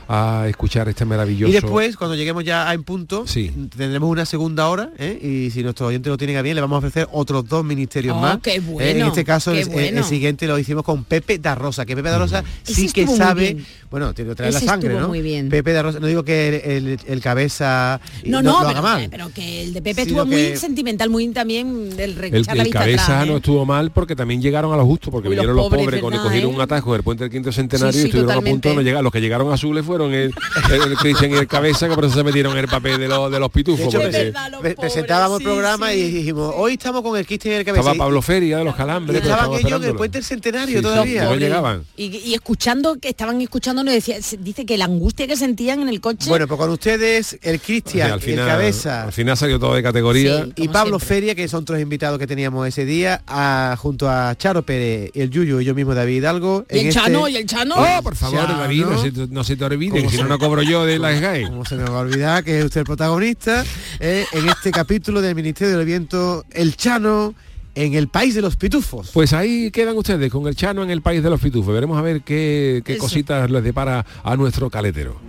a escuchar este maravilloso. Y después, cuando lleguemos ya a en punto, Sí. tendremos una segunda hora, ¿eh? y si nuestros oyentes lo tienen a bien, le vamos a ofrecer otros dos ministerios Oh, más. qué ¿eh? bueno, en este caso, qué el, bueno. el siguiente lo hicimos con Pepe da Rosa, que Pepe da Rosa Ese sí que sabe, bueno, tiene que traer la Ese sangre, estuvo ¿no? muy bien. Pepe da Rosa, no digo que el, el- el cabeza No, lo no, haga pero, mal. pero que el de Pepe estuvo lo muy que- sentimental, muy también del el, rechazar la vista cabeza atrás, ¿eh? no estuvo mal porque también llegaron a lo justo, porque Uy, vinieron los pobres, pobres, con, ¿verdad, cogieron eh? un atajo del puente del quinto centenario Sí, y estuvieron a punto de no llegar. Los que llegaron a Sule fueron el, el, el Cristian y el cabeza, que por eso se metieron en el papel de, los de los De pitufos. hecho, porque Es verdad, los pre- pobres, presentábamos sí, el programa sí. y dijimos, hoy estamos con el Cristian y el cabeza. estaba Y- Pablo Feria de los y calambres. pero estaban ellos en el puente del centenario Sí, sí, todavía. no llegaban. Y, y escuchando, que estaban escuchando, nos decía, dice que la angustia que sentían en el coche. Bueno, pues con ustedes, el O sea, Cristian, al final, el cabeza, al final salió todo de categoría. Sí. y Pablo siempre. Feria, que son otros invitados que teníamos ese día, a- junto a Charo Pérez, el Yuyu y yo mismo David Hidalgo. y el en este- Chano, y el Chano. Oh, por favor, David, no, ¿no? se, no se te olvide, ¿Cómo que si no, no cobro yo de la SGAE. Como se me va a olvidar que es usted el protagonista eh, en este capítulo del Ministerio del Viento, el Chano en el país de los pitufos. Pues ahí quedan ustedes con el Chano en el país de los pitufos. Veremos a ver qué, qué cositas les depara a nuestro caletero.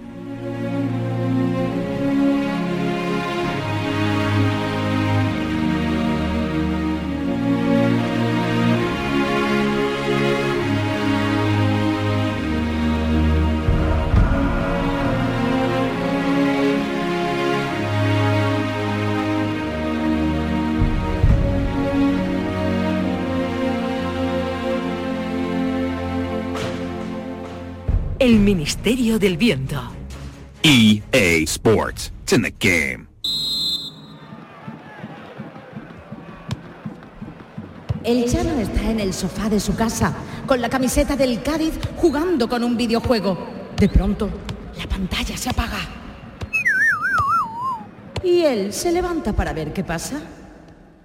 El Ministerio del Viento. EA Sports. It's in the game. El Chano está en el sofá de su casa, con la camiseta del Cádiz, jugando con un videojuego. De pronto, la pantalla se apaga. Y él se levanta para ver qué pasa.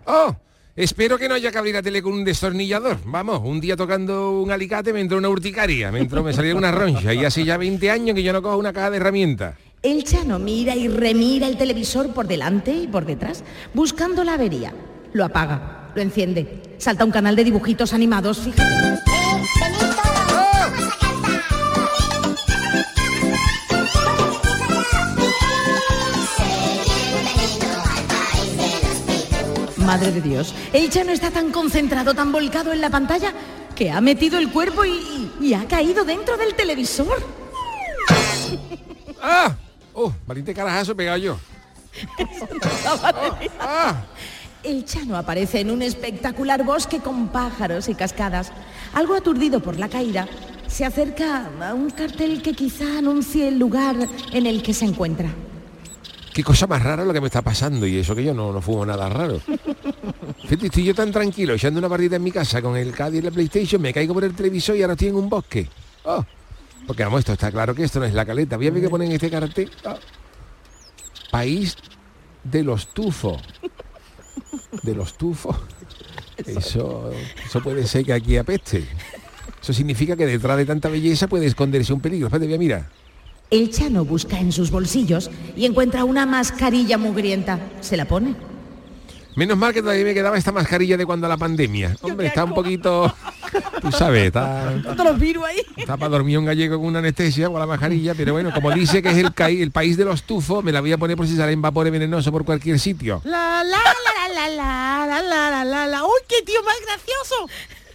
¡Oh! Espero que no haya que abrir la tele con un destornillador. Vamos, un día tocando un alicate me entró una urticaria, me entró, me salió una roncha y hace ya 20 años que yo no cojo una caja de herramientas. El Chano mira y remira el televisor por delante y por detrás, buscando la avería. Lo apaga, lo enciende. Salta un canal de dibujitos animados, fíjate. Madre de Dios, el Chano está tan concentrado, tan volcado en la pantalla, que ha metido el cuerpo y, y ha caído dentro del televisor. ¡Ah! ¡Oh! Valiente carajazo pegado yo. ¡Ah! El Chano aparece en un espectacular bosque con pájaros y cascadas. Algo aturdido por la caída, se acerca a un cartel que quizá anuncie el lugar en el que se encuentra. Qué cosa más rara lo que me está pasando y eso que yo no, no fumo nada raro. Fíjate, estoy yo tan tranquilo echando una partida en mi casa con el Cádiz y la PlayStation, me caigo por el televisor y ahora estoy en un bosque. Oh, porque vamos, esto está claro que esto no es la caleta. Voy a ver qué ponen en este cartel. Oh. País de los tufos. De los tufos. Eso, eso puede ser que aquí apeste. Eso significa que detrás de tanta belleza puede esconderse un peligro. Espérate, mira. El Chano busca en sus bolsillos y encuentra una mascarilla mugrienta. Se la pone. Menos mal que todavía me quedaba esta mascarilla de cuando la pandemia. Hombre, está un poquito... Tú sabes, está... Todos los virus ahí. Está para dormir un gallego con una anestesia con la mascarilla, pero bueno, como dice que es el, país de los tufos, me la voy a poner por si salen vapores venenosos por cualquier sitio. La la la la la la la la la la. ¡Uy, qué tío más gracioso!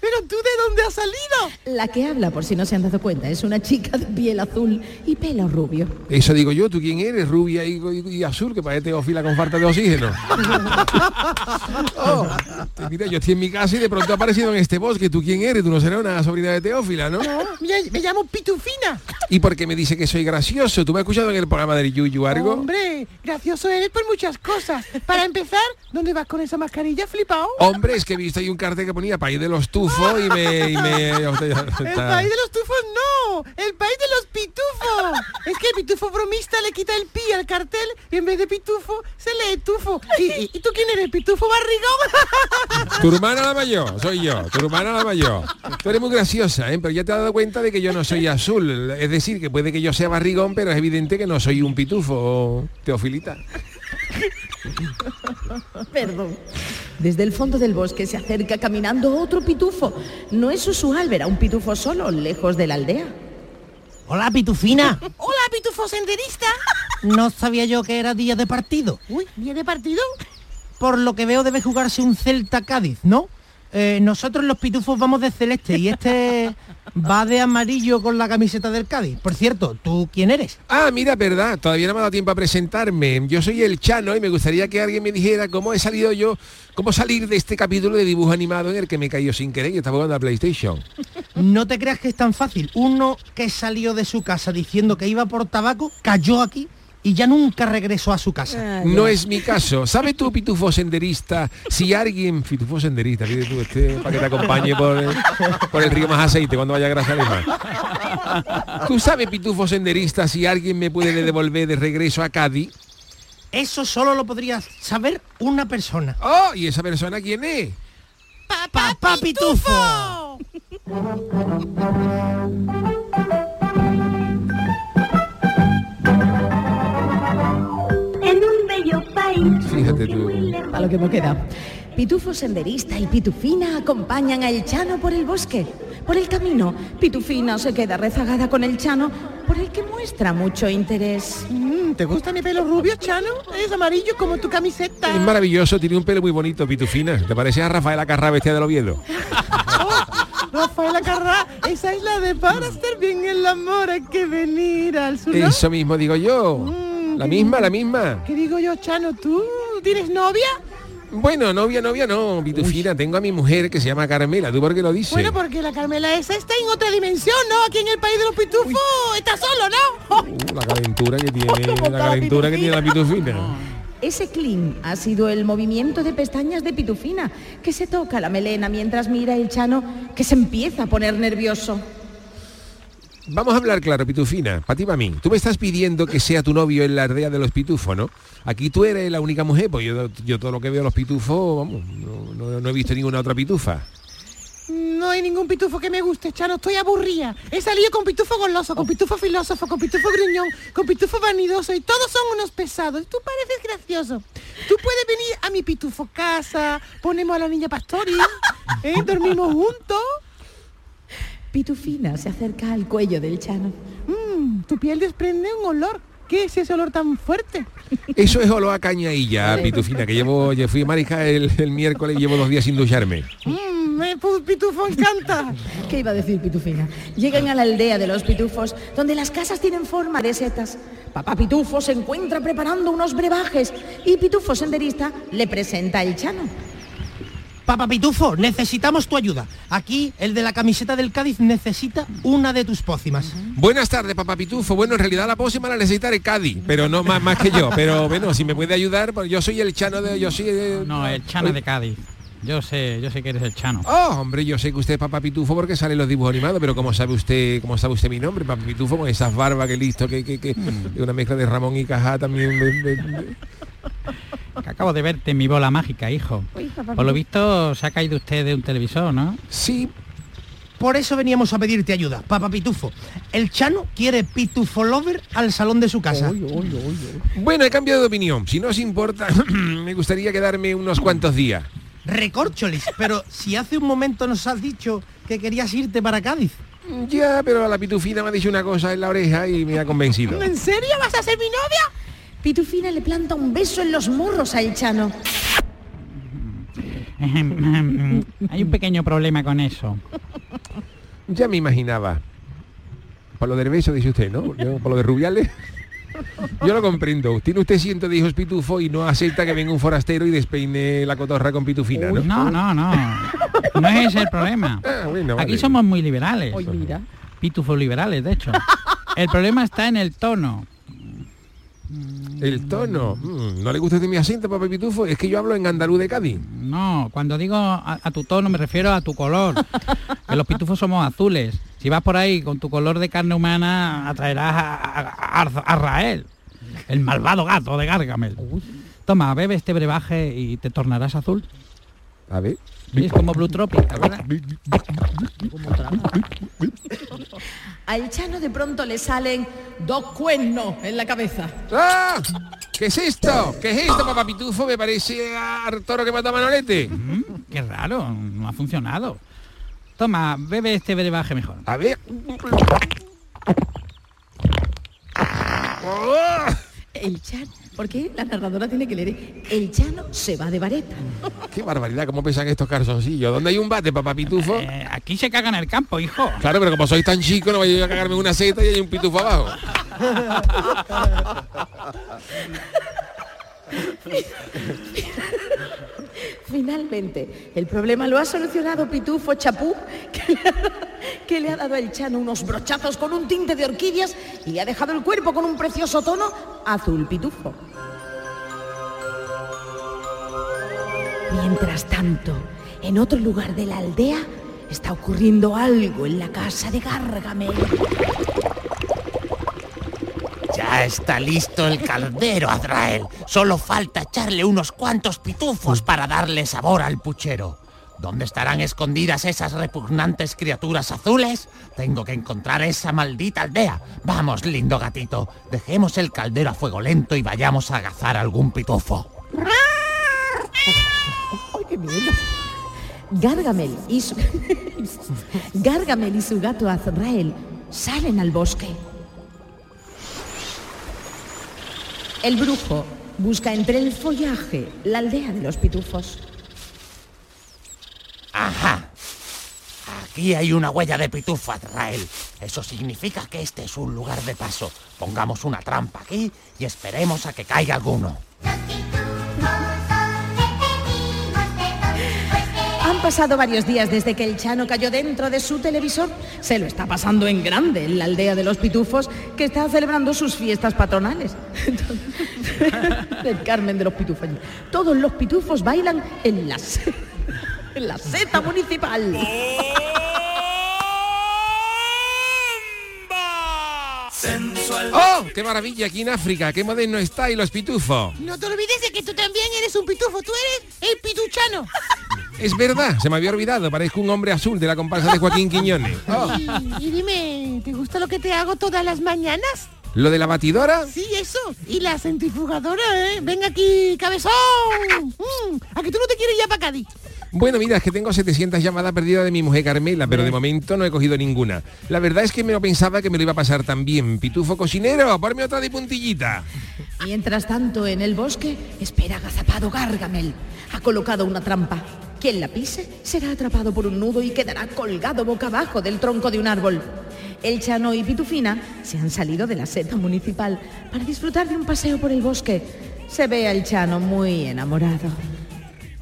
¿Pero tú de dónde has salido? La que habla, por si no se han dado cuenta, es una chica de piel azul y pelo rubio. Eso digo yo, ¿tú quién eres? Rubia y, y- y azul, que parece teófila con falta de oxígeno. Oh, mira, yo estoy en mi casa y de pronto he aparecido en este bosque. ¿Tú quién eres? Tú no serás una sobrina de teófila, ¿no? No, me, me llamo Pitufina. ¿Y por qué me dice que soy gracioso? ¿Tú me has escuchado en el programa del Yuyu algo? Hombre, gracioso eres por muchas cosas. Para empezar, ¿dónde vas con esa mascarilla flipado? Hombre, es que he visto ahí un cartel que ponía país de los tufos y me... Y me El país de los tufos no, el país de los pitufos. Es que el pitufo bromista le quita el pi al cartel y en vez de pitufo se lee tufo. ¿Y, y- y tú quién eres? ¿Pitufo barrigón? Tu hermana la mayor, soy yo, tu hermana la mayor. Tú eres muy graciosa, ¿eh? pero ya te has dado cuenta de que yo no soy azul. Es decir, que puede que yo sea barrigón, pero es evidente que no soy un pitufo, teofilita. Perdón. Desde el fondo del bosque se acerca caminando otro pitufo. No es usual ver a un pitufo solo, lejos de la aldea. Hola, Pitufina. Hola, pitufo senderista. No sabía yo que era día de partido. Uy, ¿día de partido? Por lo que veo debe jugarse un Celta Cádiz, ¿no? Eh, nosotros los pitufos vamos de celeste y este va de amarillo con la camiseta del Cádiz. Por cierto, ¿tú quién eres? Ah, mira, verdad, todavía no me ha dado tiempo a presentarme. Yo soy el Chano y me gustaría que alguien me dijera cómo he salido yo, cómo salir de este capítulo de dibujo animado en el que me caído sin querer y estaba jugando a PlayStation. No te creas que es tan fácil. Uno que salió de su casa diciendo que iba por tabaco, cayó aquí y ya nunca regresó a su casa. No es mi caso. ¿Sabes tú, pitufo senderista, si alguien, pitufo senderista, fíjate tú, este, para que te acompañe por el, por el río más aceite cuando vaya a Grasa Alemán? ¿Tú sabes, pitufo senderista, si alguien me puede devolver de regreso a Cádiz? Eso solo lo podría saber una persona. Oh, ¿y esa persona quién es? ¡Papá Pitufo! En Fíjate tú. A lo que me queda. Pitufo senderista y Pitufina acompañan al Chano por el bosque. Por el camino, Pitufina se queda rezagada con el Chano, por el que muestra mucho interés. Mm, ¿Te gusta mi pelo rubio, Chano? Es amarillo como tu camiseta. Es maravilloso, tiene un pelo muy bonito, pitufina. ¿Te parece a Rafaela Carrá bestia del Oviedo? Rafaela Carrá, esa es la de para hacer bien el amor hay que venir al sur. ¿no? Eso mismo digo yo. La misma, la misma. ¿Qué digo yo, Chano? ¿Tú tienes novia? Bueno, novia, novia, no, Pitufina, tengo a mi mujer que se llama Carmela. ¿Tú por qué lo dices? Bueno, porque la Carmela esa está en otra dimensión, ¿no? Aquí en el país de los pitufos está solo, ¿no? Uh, la calentura que tiene, la calentura que tiene la Pitufina. Ese clean ha sido el movimiento de pestañas de Pitufina, que se toca la melena mientras mira el Chano, que se empieza a poner nervioso. Vamos a hablar claro, Pitufina, para ti, para mí. Tú me estás pidiendo que sea tu novio en la aldea de los pitufos, ¿no? Aquí tú eres la única mujer, pues yo, yo todo lo que veo los pitufos, vamos, no, he visto ninguna otra pitufa. No hay ningún pitufo que me guste, Chano, estoy aburrida. He salido con pitufo goloso, con pitufo filósofo, con pitufo gruñón, con pitufo vanidoso y todos son unos pesados. Tú pareces gracioso. Tú puedes venir a mi pitufo casa, ponemos a la niña pastori, ¿eh? dormimos juntos. Pitufina se acerca al cuello del Chano. Mm, tu piel desprende un olor. ¿Qué es ese olor tan fuerte? Eso es olor a cañailla, Pitufina, que llevo, yo fui a Marija el, el miércoles y llevo dos días sin ducharme. Mm, me pitufo encanta. ¿Qué iba a decir Pitufina? Llegan a la aldea de los pitufos, donde las casas tienen forma de setas. Papá Pitufo se encuentra preparando unos brebajes y Pitufo senderista le presenta el Chano. Papá Pitufo, necesitamos tu ayuda. Aquí, el de la camiseta del Cádiz necesita una de tus pócimas. Buenas tardes, papá Pitufo. Bueno, en realidad la pócima la necesitaré Cádiz, pero no más, más que yo. Pero bueno, si me puede ayudar, pues yo soy el chano de... Yo soy de- No, el Chano de Cádiz. Yo sé, yo sé que eres el Chano. Oh, hombre, yo sé que usted es papá Pitufo porque salen los dibujos animados, pero ¿cómo sabe usted, cómo sabe usted mi nombre? Papá Pitufo con esas barbas que listo, que, que, que Mm. una mezcla de Ramón y Cajá también. me- me- me- Que acabo de verte en mi bola mágica, hijo. Por lo visto se ha caído usted de un televisor, ¿no? Sí. Por eso veníamos a pedirte ayuda, Papá Pitufo. El Chano quiere Pitufo Lover al salón de su casa. Bueno, he cambiado de opinión. Si no os importa, me gustaría quedarme unos cuantos días. Recorcholis, pero si hace un momento nos has dicho que querías irte para Cádiz. Ya, pero la pitufina me ha dicho una cosa en la oreja y me ha convencido. ¿En serio vas a ser mi novia? Pitufina le planta un beso en los morros al Chano. Hay un pequeño problema con eso. Ya me imaginaba. Por lo del beso, dice usted, ¿no? Yo, por lo de Rubiales. Yo lo comprendo. Tiene usted ciento de hijos pitufo y no acepta que venga un forastero y despeine la cotorra con pitufina, ¿no? No, no, no. No es ese el problema. Ah, bueno, Aquí vale. somos muy liberales. Hoy mira. Pitufos liberales, de hecho. El problema está en el tono. El tono. Mm, ¿No le gusta usted mi acento, papá pitufo? Es que yo hablo en andaluz de Cádiz. No, cuando digo a, a tu tono me refiero a tu color. Que los pitufos somos azules. Si vas por ahí con tu color de carne humana, atraerás a, a- a- a Rael, el malvado gato de Gargamel. Toma, bebe este brebaje y te tornarás azul. A ver. Sí, Es como Blue Tropic, ¿te acuerdas? Al Chano de pronto le salen dos cuernos en la cabeza. ¡Ah! ¿Qué es esto? ¿Qué es esto, papá pitufo? Me parece al toro que mata a Manolete. Mm, qué raro, no ha funcionado. Toma, bebe este brebaje mejor. A ver. El Chano, ¿por qué la narradora tiene que leer? El Chano se va de vareta. Qué barbaridad, cómo pesan estos calzoncillos. ¿Dónde hay un bate, papá pitufo? Eh, aquí se caga en el campo, hijo. Claro, pero como sois tan chico, no vaya a cagarme en una seta y hay un pitufo abajo. Finalmente, el problema lo ha solucionado Pitufo Chapú, que le, ha, dado al Chano unos brochazos con un tinte de orquídeas y le ha dejado el cuerpo con un precioso tono azul pitufo. Mientras tanto, en otro lugar de la aldea está ocurriendo algo en la casa de Gargamel. Ya está listo el caldero, Azrael. Solo falta echarle unos cuantos pitufos para darle sabor al puchero. ¿Dónde estarán escondidas esas repugnantes criaturas azules? Tengo que encontrar esa maldita aldea. Vamos, lindo gatito. Dejemos el caldero a fuego lento y vayamos a agazar algún pitufo. ¡Ay, qué miedo! Gargamel y su... Gargamel y su gato Azrael salen al bosque. El brujo busca entre el follaje la aldea de los pitufos. Ajá. Aquí hay una huella de pitufo, Azrael. Eso significa que este es un lugar de paso. Pongamos una trampa aquí y esperemos a que caiga alguno. Pasado varios días desde que el Chano cayó dentro de su televisor. Se lo está pasando en grande en la aldea de los pitufos que está celebrando sus fiestas patronales. Del Carmen de los Pitufos. Todos los pitufos bailan en la, en la seta municipal. ¡Oh! ¡Qué maravilla aquí en África! ¡Qué moderno está y los pitufos! No te olvides de que tú también eres un pitufo, tú eres el pituchano. Es verdad, se me había olvidado, parezco un hombre azul de la comparsa de Joaquín Quiñones. Oh, Y, y dime, ¿te gusta lo que te hago todas las mañanas? ¿Lo de la batidora? Sí, eso. Y la centrifugadora, ¿eh? Venga aquí, cabezón. Mm, ¿A que tú no te quieres ya para Cádiz? Bueno, mira, es que tengo 700 llamadas perdidas de mi mujer Carmela, pero de momento no he cogido ninguna. La verdad es que me lo pensaba que me lo iba a pasar tan bien. Pitufo cocinero, ponme otra de puntillita. Mientras tanto, en el bosque, espera agazapado Gargamel. Ha colocado una trampa. Quien la pise será atrapado por un nudo y quedará colgado boca abajo del tronco de un árbol. El Chano y Pitufina se han salido de la seta municipal para disfrutar de un paseo por el bosque. Se ve al Chano muy enamorado.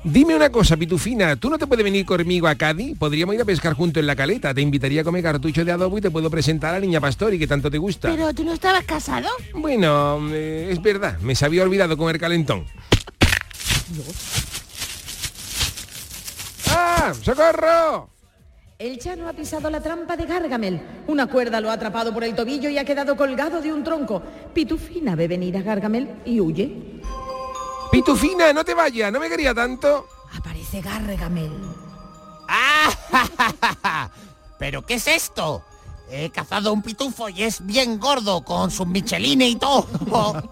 Dime una cosa, Pitufina, ¿tú no te puedes venir conmigo a Cádiz? Podríamos ir a pescar junto en la caleta. Te invitaría a comer cartucho de adobo y te puedo presentar a la niña Pastori, que tanto te gusta. Pero tú no estabas casado. Bueno, eh, es verdad, me se había olvidado comer calentón. ¡Ah! ¡Socorro! El Chano ha pisado la trampa de Gargamel. Una cuerda lo ha atrapado por el tobillo y ha quedado colgado de un tronco. Pitufina ve venir a Gargamel y huye. Pitufina, no te vayas, no me quería tanto. Aparece Gargamel. ¿Pero qué es esto? He cazado un pitufo y es bien gordo, con sus michelines y todo.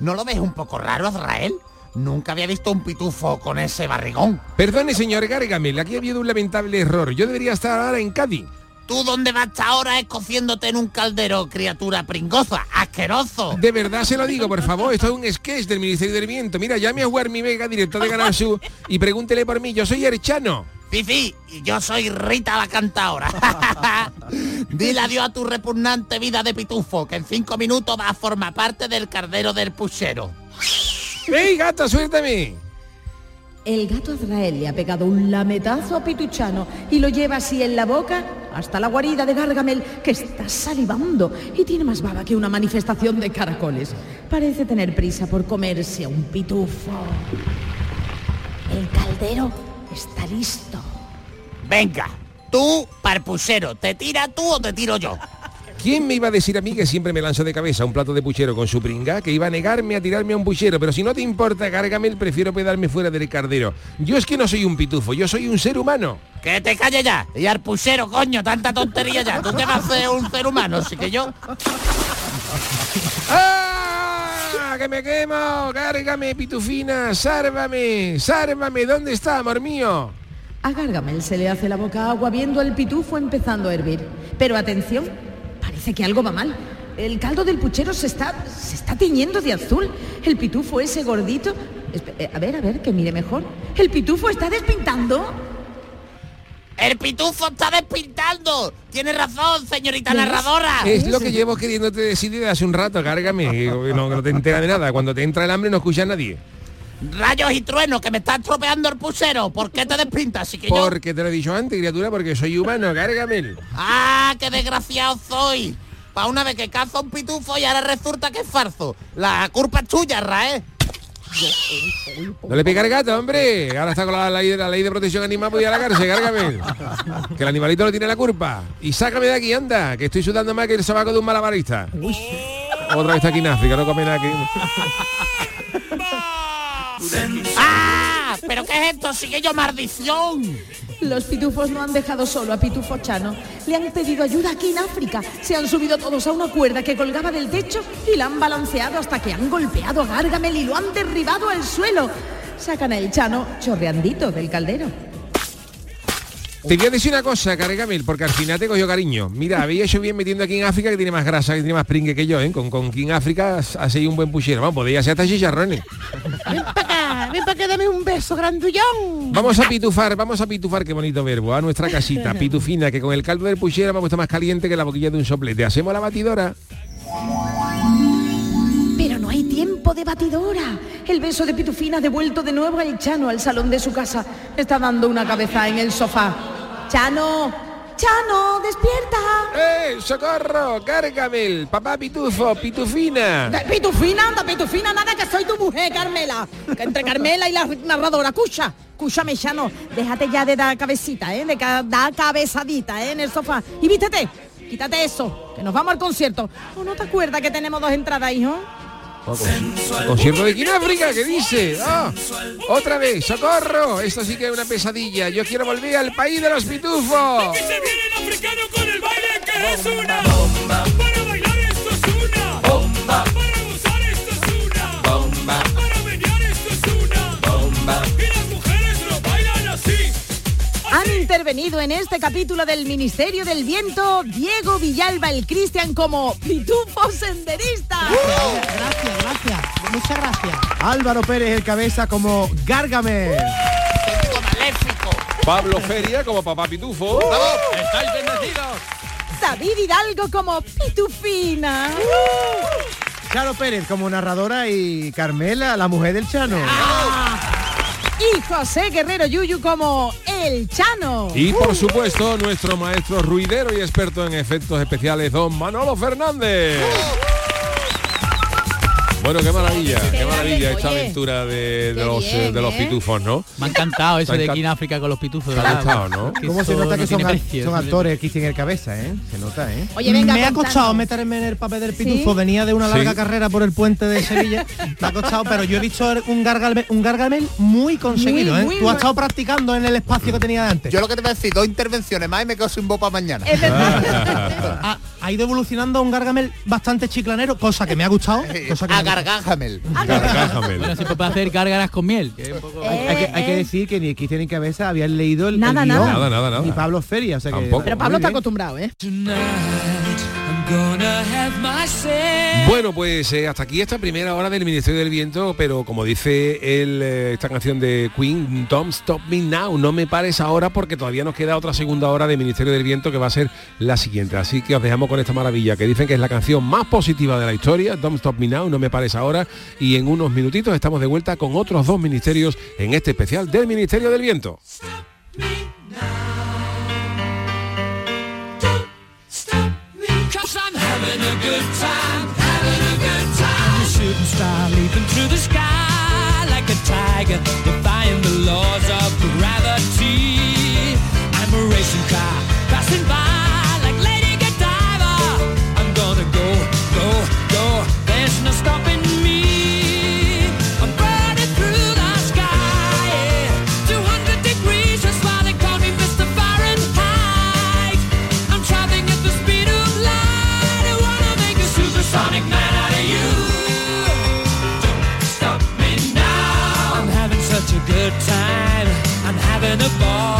¿No lo ves un poco raro, Azrael? Nunca había visto un pitufo con ese barrigón. Perdone, señor Gargamel, aquí ha habido un lamentable error. Yo debería estar ahora en Cádiz. ¿Tú dónde vas ahora escociéndote en un caldero, criatura pringosa? ¡Asqueroso! De verdad se lo digo, por favor, esto es un sketch del Ministerio del Viento. Mira, llame a Guarmi Vega, director de Canal Sur, y pregúntele por mí. Yo soy Erchano. Fifi, y yo soy Rita la cantadora. Dile adiós a tu repugnante vida de pitufo, que en cinco minutos va a formar parte del cardero del puchero. ¡Ey, gato, suéltame! El gato Azrael le ha pegado un lametazo a Pituchano y lo lleva así en la boca hasta la guarida de Gargamel, que está salivando y tiene más baba que una manifestación de caracoles. Parece tener prisa por comerse a un pitufo. El caldero está listo. Venga, tú, parpuchero, ¿te tira tú o te tiro yo? ¿Quién me iba a decir a mí que siempre me lanzo de cabeza a un plato de puchero con su pringa? Que iba a negarme a tirarme a un puchero, pero si no te importa, Gargamel, prefiero pedarme fuera del cardero. Yo es que no soy un pitufo, yo soy un ser humano. Que te calle ya. Y al puchero, coño, tanta tontería ya. ¿Tú qué vas a hacer un ser humano? Así que yo... ¡Ah! ¡Que me quemo! ¡Cárgame, pitufina! ¡Sárvame! ¡Sárvame! ¿Dónde está, amor mío? A Gargamel se le hace la boca agua viendo al pitufo empezando a hervir. Pero atención, parece que algo va mal. El caldo del puchero se está, se está tiñendo de azul. El pitufo ese gordito... Espe- eh, A ver, a ver, que mire mejor. El pitufo está despintando. ¡El pitufo está despintando! Tiene razón, señorita narradora. Es lo que llevo queriéndote decir desde hace un rato, cárgame. No, no te entera de nada. Cuando te entra el hambre no escucha a nadie. Rayos y truenos, que me está estropeando el puchero. ¿Por qué te despintas? Así que yo... Porque te lo he dicho antes, criatura, porque soy humano, cárgame. ¡Ah, qué desgraciado soy! Pa' una vez que cazo un pitufo y ahora resulta que es farzo. La culpa es tuya, Rae. No le pega al gato, hombre. Ahora está con la ley, de- la ley de protección animal, ir a la cárcel, cárgame. Que el animalito no tiene la culpa. Y sácame de aquí, anda, que estoy sudando más que el sabaco de un malabarista. Otra vez está aquí en África, no come nada aquí. ¡Ah! ¿Pero qué es esto? ¡Sigue yo maldición! Los pitufos no han dejado solo a Pitufo Chano. Le han pedido ayuda aquí en África. Se han subido todos a una cuerda que colgaba del techo y la han balanceado hasta que han golpeado a Gargamel y lo han derribado al suelo. Sacan al Chano chorreandito del caldero. Te voy a decir una cosa, Cargamel, porque al final te cogió cariño. Mira, había hecho bien metiendo aquí en África que tiene más grasa, que tiene más pringue que yo, ¿eh? Con, con en África seguido un buen puchero. Vamos, podría ser hasta chicharrones. Ven para acá, ven para acá, dame un beso grandullón. Vamos a pitufar, vamos a pitufar, qué bonito verbo, a nuestra casita, pitufina, que con el caldo del puchero me ha puesto más caliente que la boquilla de un soplete. Hacemos la batidora. Tiempo de batidora. El beso de Pitufina ha devuelto de nuevo al Chano al salón de su casa. Está dando una cabeza en el sofá. Chano, Chano, despierta. ¡Eh, socorro! ¡Gargamel! ¡Papá pitufo! ¡Pitufina! De pitufina, anda, pitufina, nada que soy tu mujer, Carmela. Que entre Carmela y la narradora, escucha, escúchame, Chano, déjate ya de dar cabecita, ¿eh? De ca- dar cabezadita, ¿eh? En el sofá. Y vístete, quítate eso, que nos vamos al concierto. ¿O no te acuerdas que tenemos dos entradas, hijo? Concierto de Kináfrica, ¿qué dice? ¡Ah! ¡Otra vez! ¡Socorro! Esto sí que es una pesadilla. Yo quiero volver al país de los pitufos. se viene el africano con el baile que es una bomba. Para bailar esto es una bomba. Para gozar esto es una bomba. Han intervenido en este capítulo del Ministerio del Viento Diego Villalba el Cristian como pitufo senderista. Gracias, gracias. Muchas gracias. Álvaro Pérez el cabeza como Gárgame. Pablo Feria como papá pitufo. ¡Estáis bendecidos! David Hidalgo como pitufina. Charo Pérez como narradora y Carmela, la mujer del Chano. Y José Guerrero Yuyu como el Chano. Y por supuesto, nuestro maestro ruidero y experto en efectos especiales, don Manolo Fernández. Bueno, qué maravilla, qué maravilla esta aventura de, los, bien, de los ¿eh? pitufos, ¿no? Me ha encantado eso de aquí en África con los pitufos. Te ha gustado, ¿no? ¿Cómo se nota que no son, precio, actores que en el cabeza, eh? Se nota, eh. Oye, venga, me ha costado meterme en el papel del pitufo, ¿Sí? venía de una larga Sí. carrera por el puente de Sevilla, me ha costado, pero yo he visto un gargamel, un gargamel muy conseguido, Muy, ¿eh? muy Tú has estado practicando en el espacio que tenía de antes. Yo lo que te voy a decir, dos intervenciones más y me quedo sin para mañana. Es verdad. ha, ido evolucionando a un gargamel bastante chiclanero, cosa que me ha gustado. Cosa que. Agargájamel. Gargájamel. Bueno, siempre puede hacer gárgaras con miel. que es un poco- Hay, hay que, hay que eh. decir que ni Cristian ni Cabeza habían leído el, el Nada, guion, nada. Nada, nada, nada. Ni Pablo Feria, o sea que... Tampoco. Pero Pablo está acostumbrado, ¿eh? Bueno, pues eh, hasta aquí esta primera hora del Ministerio del Viento, pero como dice el, eh, esta canción de Queen, Don't Stop Me Now, no me pares ahora porque todavía nos queda otra segunda hora del Ministerio del Viento que va a ser la siguiente. Así que os dejamos con esta maravilla que dicen que es la canción más positiva de la historia, Don't Stop Me Now, no me pares ahora, y en unos minutitos estamos de vuelta con otros dos ministerios en este especial del Ministerio del Viento. Good time, having a good time. I'm a shooting star leaping through the sky like a tiger, defying the laws of gravity. I'm a racing car passing by the ball.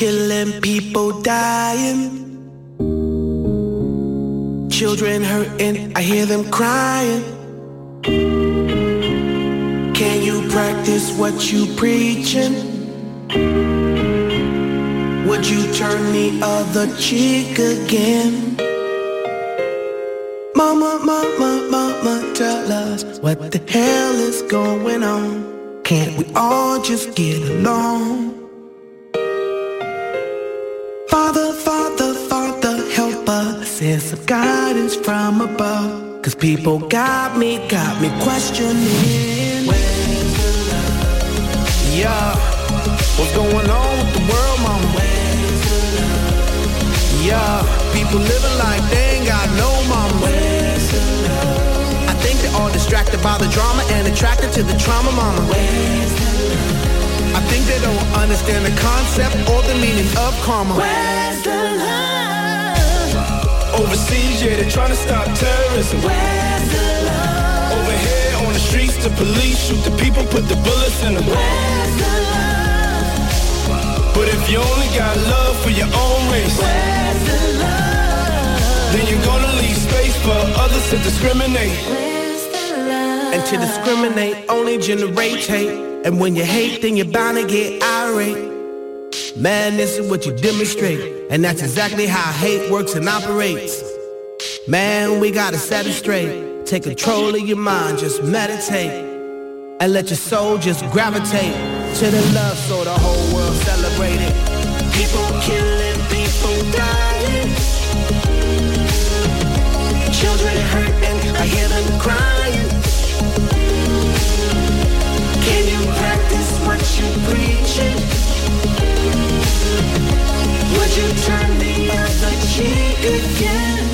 Killing, people dying. Children hurting, I hear them crying. Can you practice what you preaching? Would you turn the other cheek again? Mama, mama, mama, tell us what the hell is going on. Can't we all just get along? Send some guidance from above. Cause people got me, got me questioning. The love? Yeah. What's going on with the world, mama? Where's the love? Yeah. People living like they ain't got no mama. Where's the love? I think they're all distracted by the drama and attracted to the trauma, mama. Where's the I think they don't understand the concept or the meaning of karma. Where's the love? Overseas, yeah, they're trying to stop terrorism. Where's the love? Over here on the streets, the police shoot the people, put the bullets in them. Where's the love? But if you only got love for your own race, where's the love? Then you're gonna leave space for others to discriminate. And to discriminate only generates hate. And when you hate, then you're bound to get irate. Man, this is what you demonstrate. And that's exactly how hate works and operates. Man, we gotta set it straight. Take control of your mind, just meditate. And let your soul just gravitate to the love so the whole world celebrate it. People killing, people dying. Children hurting, I hear them crying. Can you practice what you preaching? Would you turn the other cheek again?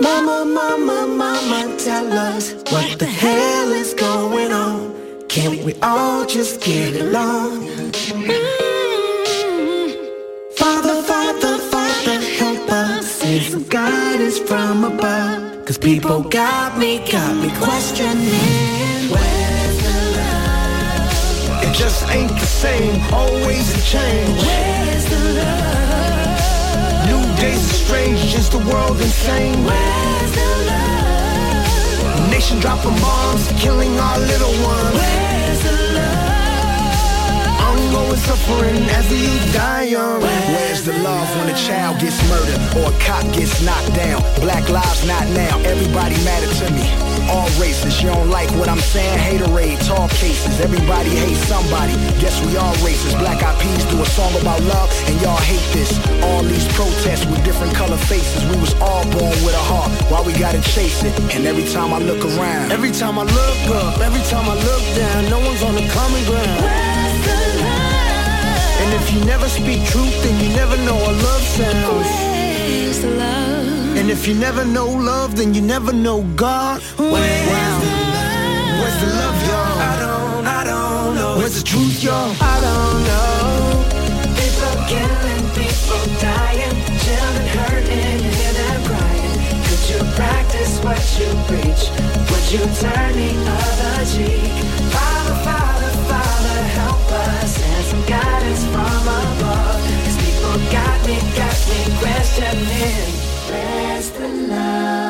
Mama, mama, mama, tell us what the hell is going on. Can't we all just get along? Mm-hmm. Father, Father, Father, help us. Send some guidance from above. Cause people got me, got me questioning. Just ain't the same, always a change. Where's the love? New days are strange, is the world insane? Where's the love? Nation dropping bombs, killing our little ones. Where's? Ongoing suffering as the youth die young. Where's the love when a child gets murdered or a cop gets knocked down? Black lives not now, everybody matter to me. All races, you don't like what I'm saying? Haterade, tall cases, everybody hates somebody. Guess we all racist. Black Eyed Peas do a song about love, and y'all hate this. All these protests with different color faces. We was all born with a heart, why we gotta chase it? And every time I look around, Every time I look up, every time I look down, no one's on the common ground. And if you never speak truth, then you never know what love sounds. And if you never know love, then you never know God. Where's, Wow. Where's the love, y'all? I don't, I don't know. Where's the truth, y'all? I don't know. People killing, people dying, children hurting, hear them crying. Could you practice what you preach? Would you turn the other cheek? Me, got me questioning. Where's the love?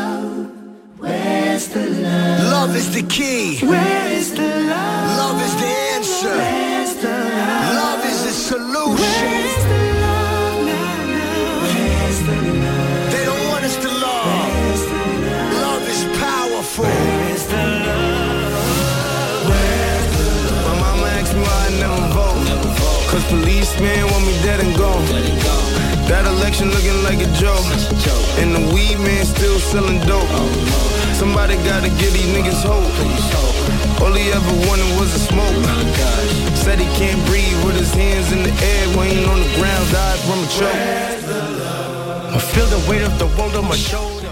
is the key. Where is the love? Love is the answer. Where's the love? Love is the solution. Where's the love now, now? Where's the love? They don't want us to love. Where's the love? Love is powerful. Where's the love? Where's the love? My mama asked me why I never vote. Cause policemen want me dead and gone. That election looking like a joke. And the weed man still selling dope. Somebody gotta give these niggas hope. All he ever wanted was a smoke. Said he can't breathe with his hands in the air. When he on the ground, died from a choke. I feel the weight of the world on my shoulder.